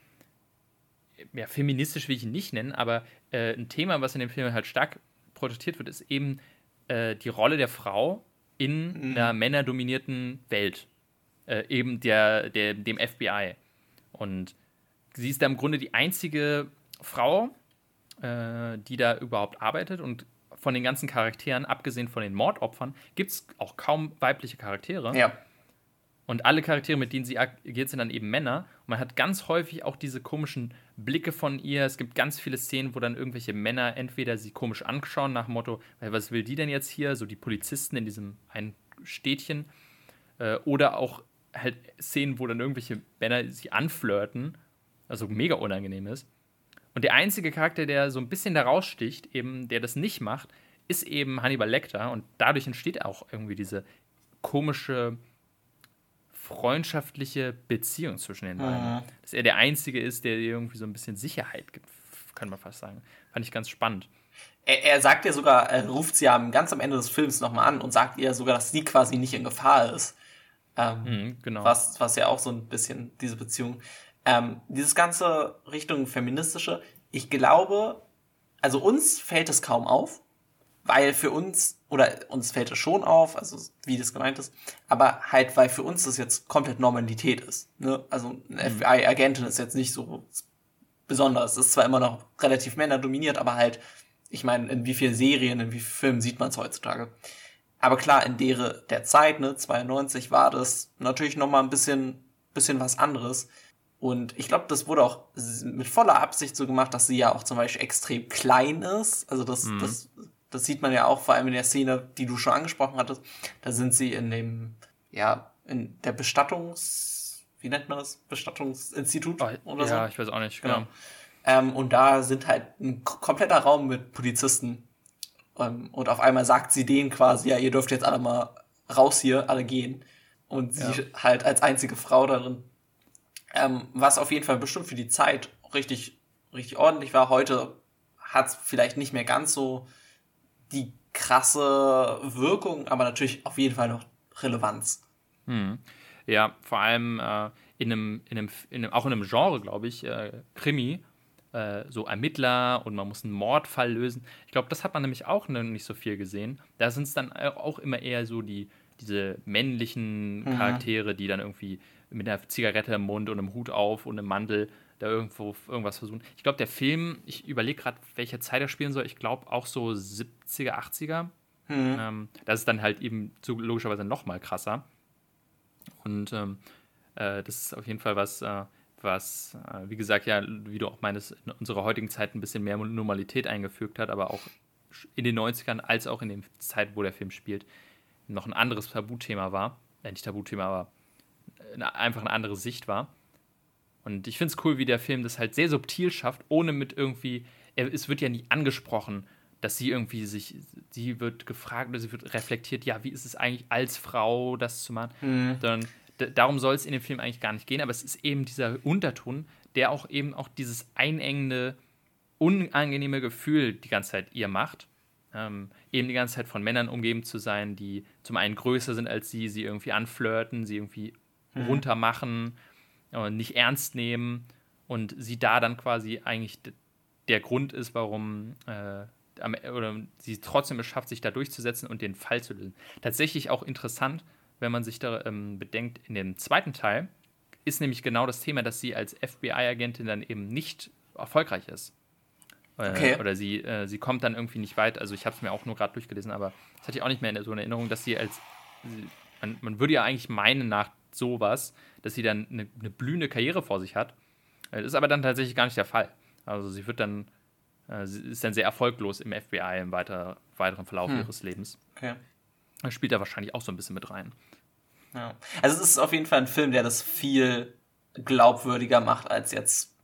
ja, feministisch will ich ihn nicht nennen, aber äh, ein Thema, was in dem Film halt stark porträtiert wird, ist eben äh, die Rolle der Frau in mhm. einer männerdominierten Welt. Äh, eben der, der, dem FBI. Und sie ist da im Grunde die einzige Frau, äh, die da überhaupt arbeitet und von den ganzen Charakteren, abgesehen von den Mordopfern, gibt es auch kaum weibliche Charaktere. Ja. Und alle Charaktere, mit denen sie agiert, sind dann eben Männer. Und man hat ganz häufig auch diese komischen Blicke von ihr. Es gibt ganz viele Szenen, wo dann irgendwelche Männer entweder sie komisch anschauen, nach dem Motto, was will die denn jetzt hier? So die Polizisten in diesem einen Städtchen. Äh, oder auch halt Szenen, wo dann irgendwelche Männer sie anflirten. Also mega unangenehm ist. Und der einzige Charakter, der so ein bisschen da raussticht, eben, der das nicht macht, ist eben Hannibal Lecter. Und dadurch entsteht auch irgendwie diese komische freundschaftliche Beziehung zwischen den beiden. Mhm. Dass er der Einzige ist, der irgendwie so ein bisschen Sicherheit gibt, können wir fast sagen. Fand ich ganz spannend. Er, er sagt ja sogar, er ruft sie ja ganz am Ende des Films nochmal an und sagt ihr sogar, dass sie quasi nicht in Gefahr ist. Ähm, mhm, genau. was, was ja auch so ein bisschen diese Beziehung ähm, dieses ganze Richtung feministische, ich glaube, also uns fällt es kaum auf, weil für uns, oder uns fällt es schon auf, also wie das gemeint ist, aber halt, weil für uns das jetzt komplett Normalität ist. Ne? Also eine mhm. FBI-Agentin ist jetzt nicht so besonders. Es ist zwar immer noch relativ männerdominiert, aber halt, ich meine, in wie vielen Serien, in wie vielen Filmen sieht man es heutzutage? Aber klar, in der, der Zeit, ne, 92 war das natürlich noch mal ein bisschen, bisschen was anderes. Und ich glaube, das wurde auch mit voller Absicht so gemacht, dass sie ja auch zum Beispiel extrem klein ist. Also das, mhm. das, das sieht man ja auch vor allem in der Szene, die du schon angesprochen hattest. Da sind sie in dem, ja, in der Bestattungs, wie nennt man das? Bestattungsinstitut oh, oder ja, so? Ja, ich weiß auch nicht, genau. genau. Ähm, und da sind halt ein kompletter Raum mit Polizisten. Ähm, und auf einmal sagt sie denen quasi, ja, ihr dürft jetzt alle mal raus hier, alle gehen. Und sie ja. halt als einzige Frau darin ähm, was auf jeden Fall bestimmt für die Zeit richtig, richtig ordentlich war. Heute hat es vielleicht nicht mehr ganz so die krasse Wirkung, aber natürlich auf jeden Fall noch Relevanz. Hm. Ja, vor allem äh, in, einem, in, einem, in einem, auch in einem Genre, glaube ich, äh, Krimi, äh, so Ermittler und man muss einen Mordfall lösen. Ich glaube, das hat man nämlich auch nicht so viel gesehen. Da sind es dann auch immer eher so die, diese männlichen mhm. Charaktere, mhm. die dann irgendwie mit einer Zigarette im Mund und einem Hut auf und einem Mantel da irgendwo irgendwas versuchen. Ich glaube, der Film, ich überlege gerade, welche Zeit er spielen soll. Ich glaube auch so 70er, 80er. Mhm. Ähm, das ist dann halt eben so logischerweise noch mal krasser. Und ähm, äh, das ist auf jeden Fall was, äh, was, äh, wie gesagt, ja, wie du auch meinst, in unserer heutigen Zeit ein bisschen mehr Normalität eingefügt hat, aber auch in den 90ern als auch in der Zeit, wo der Film spielt, noch ein anderes Tabuthema war. Äh, nicht Tabuthema, aber einfach eine andere Sicht war. Und ich finde es cool, wie der Film das halt sehr subtil schafft, ohne mit irgendwie, es wird ja nie angesprochen, dass sie irgendwie sich, sie wird gefragt oder sie wird reflektiert, ja, wie ist es eigentlich als Frau, das zu machen? Mhm. Sondern darum soll es in dem Film eigentlich gar nicht gehen, aber es ist eben dieser Unterton, der auch eben auch dieses einengende, unangenehme Gefühl die ganze Zeit ihr macht. Ähm, eben die ganze Zeit von Männern umgeben zu sein, die zum einen größer sind als sie, sie irgendwie anflirten, sie irgendwie mhm. runtermachen und nicht ernst nehmen und sie da dann quasi eigentlich der Grund ist, warum äh, oder sie trotzdem es schafft, sich da durchzusetzen und den Fall zu lösen. Tatsächlich auch interessant, wenn man sich da ähm, bedenkt, in dem zweiten Teil ist nämlich genau das Thema, dass sie als FBI-Agentin dann eben nicht erfolgreich ist. Äh, okay. Oder sie, äh, sie kommt dann irgendwie nicht weit. Also ich habe es mir auch nur gerade durchgelesen, aber das hatte ich auch nicht mehr in so in Erinnerung, dass sie als, sie, man, man, würde ja eigentlich meinen nach sowas, dass sie dann eine, eine blühende Karriere vor sich hat. Das ist aber dann tatsächlich gar nicht der Fall. Also sie wird dann, äh, sie ist dann sehr erfolglos im FBI im weiter, weiteren Verlauf hm. ihres Lebens. Okay. Das spielt da wahrscheinlich auch so ein bisschen mit rein. Ja. Also es ist auf jeden Fall ein Film, der das viel glaubwürdiger macht als jetzt,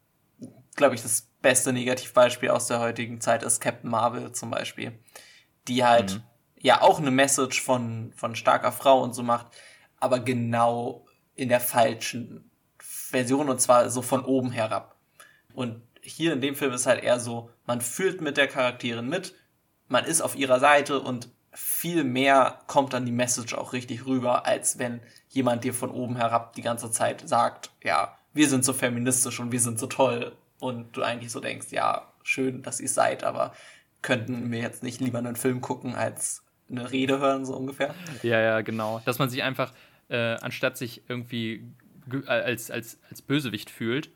glaube ich, das beste Negativbeispiel aus der heutigen Zeit ist Captain Marvel zum Beispiel, die halt mhm. ja auch eine Message von, von starker Frau und so macht, aber genau in der falschen Version und zwar so von oben herab. Und hier in dem Film ist halt eher so, man fühlt mit der Charakterin mit, man ist auf ihrer Seite und viel mehr kommt dann die Message auch richtig rüber, als wenn jemand dir von oben herab die ganze Zeit sagt, ja, wir sind so feministisch und wir sind so toll und du eigentlich so denkst, ja, schön, dass ihr seid, aber könnten wir jetzt nicht lieber einen Film gucken als eine Rede hören, so ungefähr. Ja, ja, genau. Dass man sich einfach, äh, anstatt sich irgendwie als, als, als Bösewicht fühlt,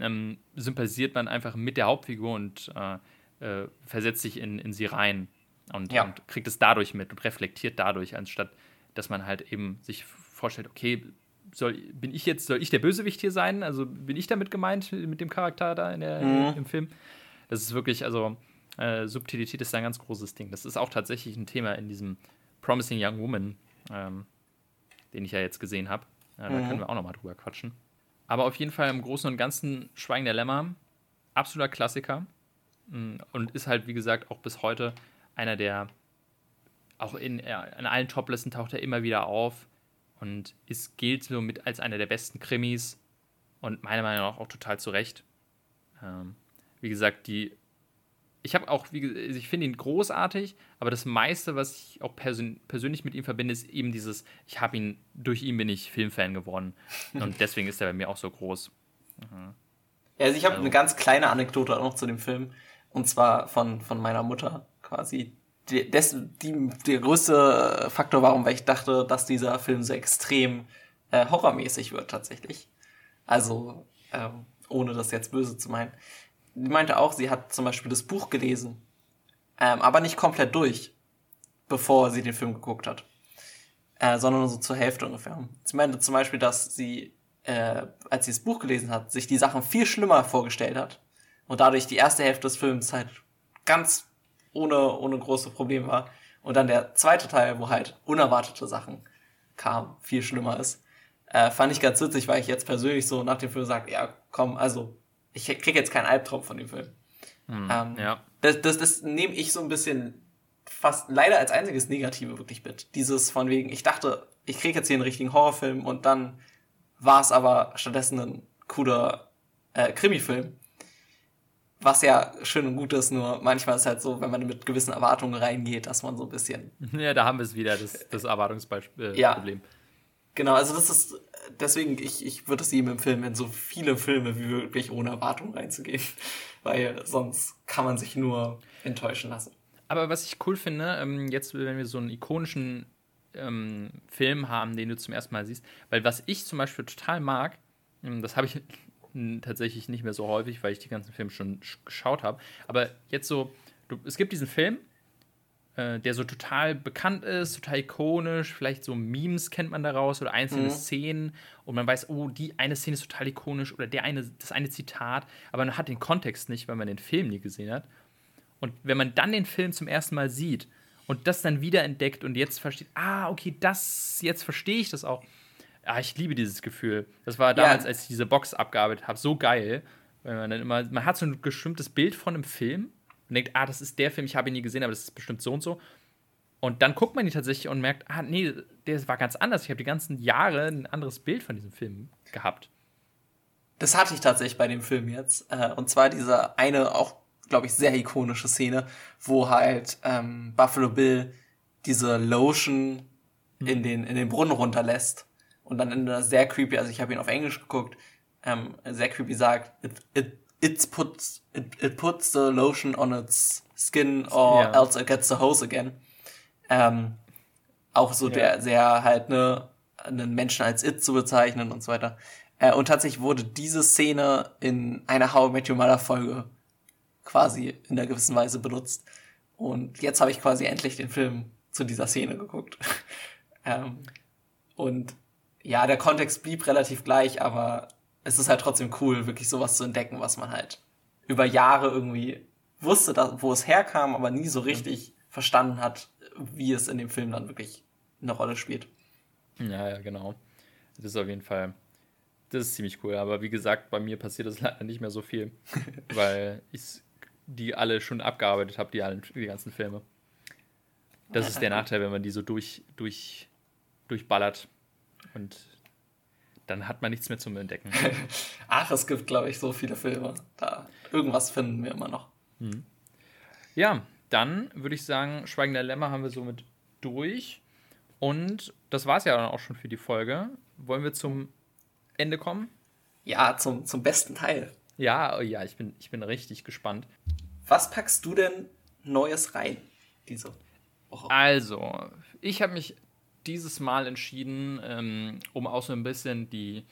ähm, sympathisiert man einfach mit der Hauptfigur und äh, äh, versetzt sich in, in sie rein und, ja. und kriegt es dadurch mit und reflektiert dadurch, anstatt dass man halt eben sich vorstellt, okay, soll, bin ich jetzt, soll ich der Bösewicht hier sein? Also bin ich damit gemeint, mit dem Charakter da in der, mhm. im Film? Das ist wirklich, also äh, Subtilität ist ein ganz großes Ding. Das ist auch tatsächlich ein Thema in diesem Promising Young Woman, ähm, den ich ja jetzt gesehen habe. Ja, da mhm. können wir auch nochmal drüber quatschen. Aber auf jeden Fall im Großen und Ganzen Schweigen der Lämmer, absoluter Klassiker. Mm, und ist halt, wie gesagt, auch bis heute einer der, auch in, in allen Toplisten taucht er immer wieder auf und ist, gilt somit als einer der besten Krimis und meiner Meinung nach auch total zu Recht. Ähm, wie gesagt, die ich habe auch, wie, ich finde ihn großartig, aber das meiste, was ich auch persön persönlich mit ihm verbinde, ist eben dieses, ich habe ihn, durch ihn bin ich Filmfan geworden. Und deswegen ist er bei mir auch so groß. Mhm. Ja, also ich habe also. eine ganz kleine Anekdote auch noch zu dem Film. Und zwar von, von meiner Mutter quasi. Die, des, die, der größte Faktor, warum, weil ich dachte, dass dieser Film so extrem äh, horrormäßig wird tatsächlich. Also, ähm, ohne das jetzt böse zu meinen die meinte auch, sie hat zum Beispiel das Buch gelesen, ähm, aber nicht komplett durch, bevor sie den Film geguckt hat, äh, sondern nur so zur Hälfte ungefähr. Sie meinte zum Beispiel, dass sie, äh, als sie das Buch gelesen hat, sich die Sachen viel schlimmer vorgestellt hat und dadurch die erste Hälfte des Films halt ganz ohne, ohne große Probleme war. Und dann der zweite Teil, wo halt unerwartete Sachen kamen, viel schlimmer ist. Äh, fand ich ganz witzig, weil ich jetzt persönlich so nach dem Film sage, ja, komm, also ich kriege jetzt keinen Albtraum von dem Film. Hm, ähm, ja. Das, das, das nehme ich so ein bisschen fast leider als einziges Negative wirklich mit. Dieses von wegen, ich dachte, ich kriege jetzt hier einen richtigen Horrorfilm und dann war es aber stattdessen ein cooler äh, Krimi-Film. Was ja schön und gut ist, nur manchmal ist es halt so, wenn man mit gewissen Erwartungen reingeht, dass man so ein bisschen. Ja, da haben wir es wieder, das, das Erwartungsproblem. Äh, ja. Genau, also das ist deswegen, ich, ich würde es ihm empfehlen, in so viele Filme wie möglich ohne Erwartung reinzugehen. Weil sonst kann man sich nur enttäuschen lassen. Aber was ich cool finde, ähm, jetzt, wenn wir so einen ikonischen ähm, Film haben, den du zum ersten Mal siehst, weil was ich zum Beispiel total mag, ähm, das habe ich tatsächlich nicht mehr so häufig, weil ich die ganzen Filme schon geschaut habe, aber jetzt so, du, es gibt diesen Film, äh, der so total bekannt ist, total ikonisch, vielleicht so Memes kennt man daraus oder einzelne mhm. Szenen und man weiß, oh, die eine Szene ist total ikonisch oder der eine, das eine Zitat, aber man hat den Kontext nicht, weil man den Film nie gesehen hat. Und wenn man dann den Film zum ersten Mal sieht und das dann wieder entdeckt und jetzt versteht, ah, okay, das, jetzt verstehe ich das auch. Ja, ich liebe dieses Gefühl. Das war damals, ja. als ich diese Box abgearbeitet habe, so geil. Weil man dann immer, man hat so ein bestimmtes Bild von einem Film und denkt, ah, das ist der Film, ich habe ihn nie gesehen, aber das ist bestimmt so und so. Und dann guckt man ihn tatsächlich und merkt, ah, nee, der war ganz anders. Ich habe die ganzen Jahre ein anderes Bild von diesem Film gehabt. Das hatte ich tatsächlich bei dem Film jetzt. Äh, und zwar diese eine auch, glaube ich, sehr ikonische Szene, wo halt ähm, Buffalo Bill diese Lotion hm. in, den, in den Brunnen runterlässt. Und dann in einer sehr creepy, also ich habe ihn auf Englisch geguckt, ähm, sehr creepy sagt, it, it it puts it, it puts the lotion on its skin or ja. else it gets the hose again. Ähm, auch so ja. der sehr halt ne einen Menschen als it zu bezeichnen und so weiter. Äh, und tatsächlich wurde diese Szene in einer How I Met Your Mother Folge quasi in einer gewissen Weise benutzt. Und jetzt habe ich quasi endlich den Film zu dieser Szene geguckt. ähm, und ja, der Kontext blieb relativ gleich, aber es ist halt trotzdem cool, wirklich sowas zu entdecken, was man halt über Jahre irgendwie wusste, dass, wo es herkam, aber nie so richtig verstanden hat, wie es in dem Film dann wirklich eine Rolle spielt. Ja, ja, genau. Das ist auf jeden Fall, das ist ziemlich cool. Aber wie gesagt, bei mir passiert das leider nicht mehr so viel, weil ich die alle schon abgearbeitet habe, die, allen, die ganzen Filme. Das ist der Nachteil, wenn man die so durch, durch, durchballert und dann hat man nichts mehr zum Entdecken. Ach, es gibt, glaube ich, so viele Filme. Da irgendwas finden wir immer noch. Mhm. Ja, dann würde ich sagen, Schweigender Lämmer haben wir somit durch. Und das war es ja dann auch schon für die Folge. Wollen wir zum Ende kommen? Ja, zum, zum besten Teil. Ja, oh ja, ich bin, ich bin richtig gespannt. Was packst du denn Neues rein diese Woche? Also, ich habe mich dieses Mal entschieden, ähm, um auch so ein bisschen die,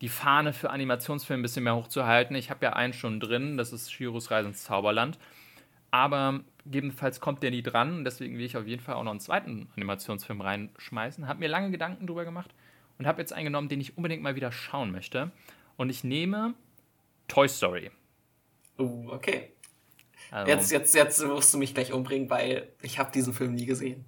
die Fahne für Animationsfilme ein bisschen mehr hochzuhalten. Ich habe ja einen schon drin, das ist Shiros Reise ins Zauberland. Aber gegebenenfalls kommt der nie dran. Deswegen will ich auf jeden Fall auch noch einen zweiten Animationsfilm reinschmeißen. Habe mir lange Gedanken drüber gemacht und habe jetzt einen genommen, den ich unbedingt mal wieder schauen möchte. Und ich nehme Toy Story. Uh, okay. Also, jetzt, jetzt, jetzt musst du mich gleich umbringen, weil ich habe diesen Film nie gesehen.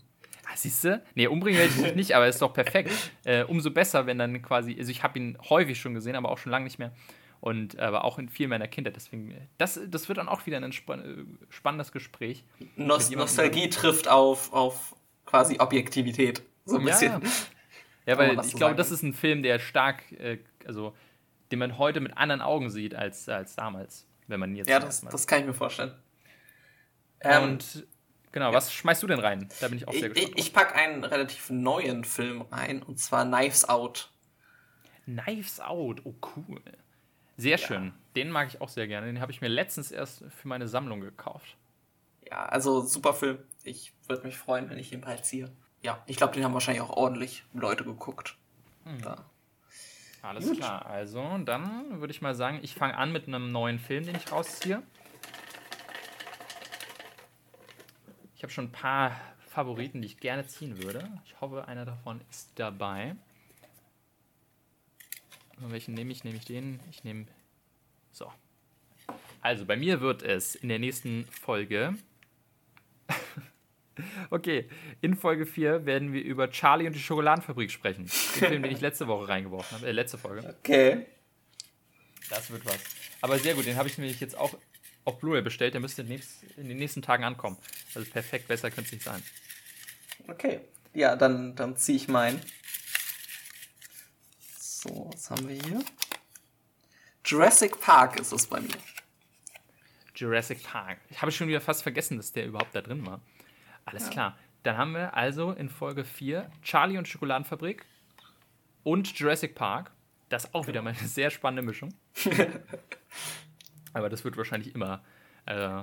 Siehst du? Nee, umbringen werde ich dich nicht, aber ist doch perfekt. Äh, umso besser, wenn dann quasi, also ich habe ihn häufig schon gesehen, aber auch schon lange nicht mehr. Und aber auch in viel meiner Kindheit. Deswegen, das, das wird dann auch wieder ein spann spannendes Gespräch. Nost Nostalgie trifft auf, auf quasi Objektivität. So ein bisschen. Ja, ja weil ich so glaube, das ist ein Film, der stark, äh, also den man heute mit anderen Augen sieht als, als damals, wenn man jetzt. Ja, das, das kann ich mir vorstellen. Und ähm, Genau, ja. was schmeißt du denn rein? Da bin ich auch sehr gespannt. Ich, ich packe einen relativ neuen Film rein, und zwar Knives Out. Knives Out, oh cool. Sehr ja. schön. Den mag ich auch sehr gerne. Den habe ich mir letztens erst für meine Sammlung gekauft. Ja, also super Film. Ich würde mich freuen, wenn ich ihn bald ziehe. Ja, ich glaube, den haben wahrscheinlich auch ordentlich Leute geguckt. Hm. Alles Gut. klar. Also, dann würde ich mal sagen, ich fange an mit einem neuen Film, den ich rausziehe. Habe schon ein paar Favoriten, die ich gerne ziehen würde. Ich hoffe, einer davon ist dabei. Und welchen nehme ich? Nehme ich den? Ich nehme. So. Also, bei mir wird es in der nächsten Folge. okay, in Folge 4 werden wir über Charlie und die Schokoladenfabrik sprechen. Den Film, den ich letzte Woche reingeworfen habe. Äh, letzte Folge. Okay. Das wird was. Aber sehr gut, den habe ich nämlich jetzt auch auf Blu-ray bestellt, der müsste in den nächsten Tagen ankommen. Also perfekt, besser könnte es nicht sein. Okay. Ja, dann, dann ziehe ich meinen. So, was haben wir hier? Jurassic Park ist es bei mir. Jurassic Park. Ich habe schon wieder fast vergessen, dass der überhaupt da drin war. Alles ja. klar. Dann haben wir also in Folge 4 Charlie und Schokoladenfabrik und Jurassic Park. Das ist auch wieder mal eine sehr spannende Mischung. Aber das wird wahrscheinlich immer, äh,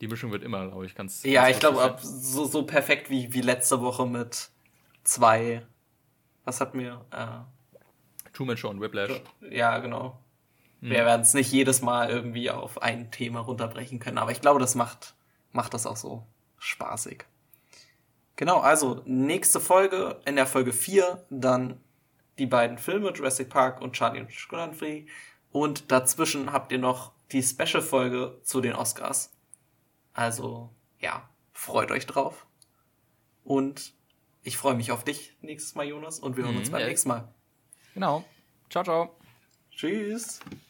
die Mischung wird immer, glaube ich, ganz. Ja, ganz ich glaube, so, so perfekt wie, wie letzte Woche mit zwei. Was hatten wir? Äh, Truman Show und Whiplash. Ja, genau. Hm. Wir werden es nicht jedes Mal irgendwie auf ein Thema runterbrechen können, aber ich glaube, das macht, macht das auch so spaßig. Genau, also nächste Folge, in der Folge 4, dann die beiden Filme, Jurassic Park und Charlie und Schokoladenfree. Und dazwischen habt ihr noch die Special-Folge zu den Oscars. Also, ja, freut euch drauf. Und ich freue mich auf dich nächstes Mal, Jonas. Und wir hören uns mhm, beim ja. nächsten Mal. Genau. Ciao, ciao. Tschüss.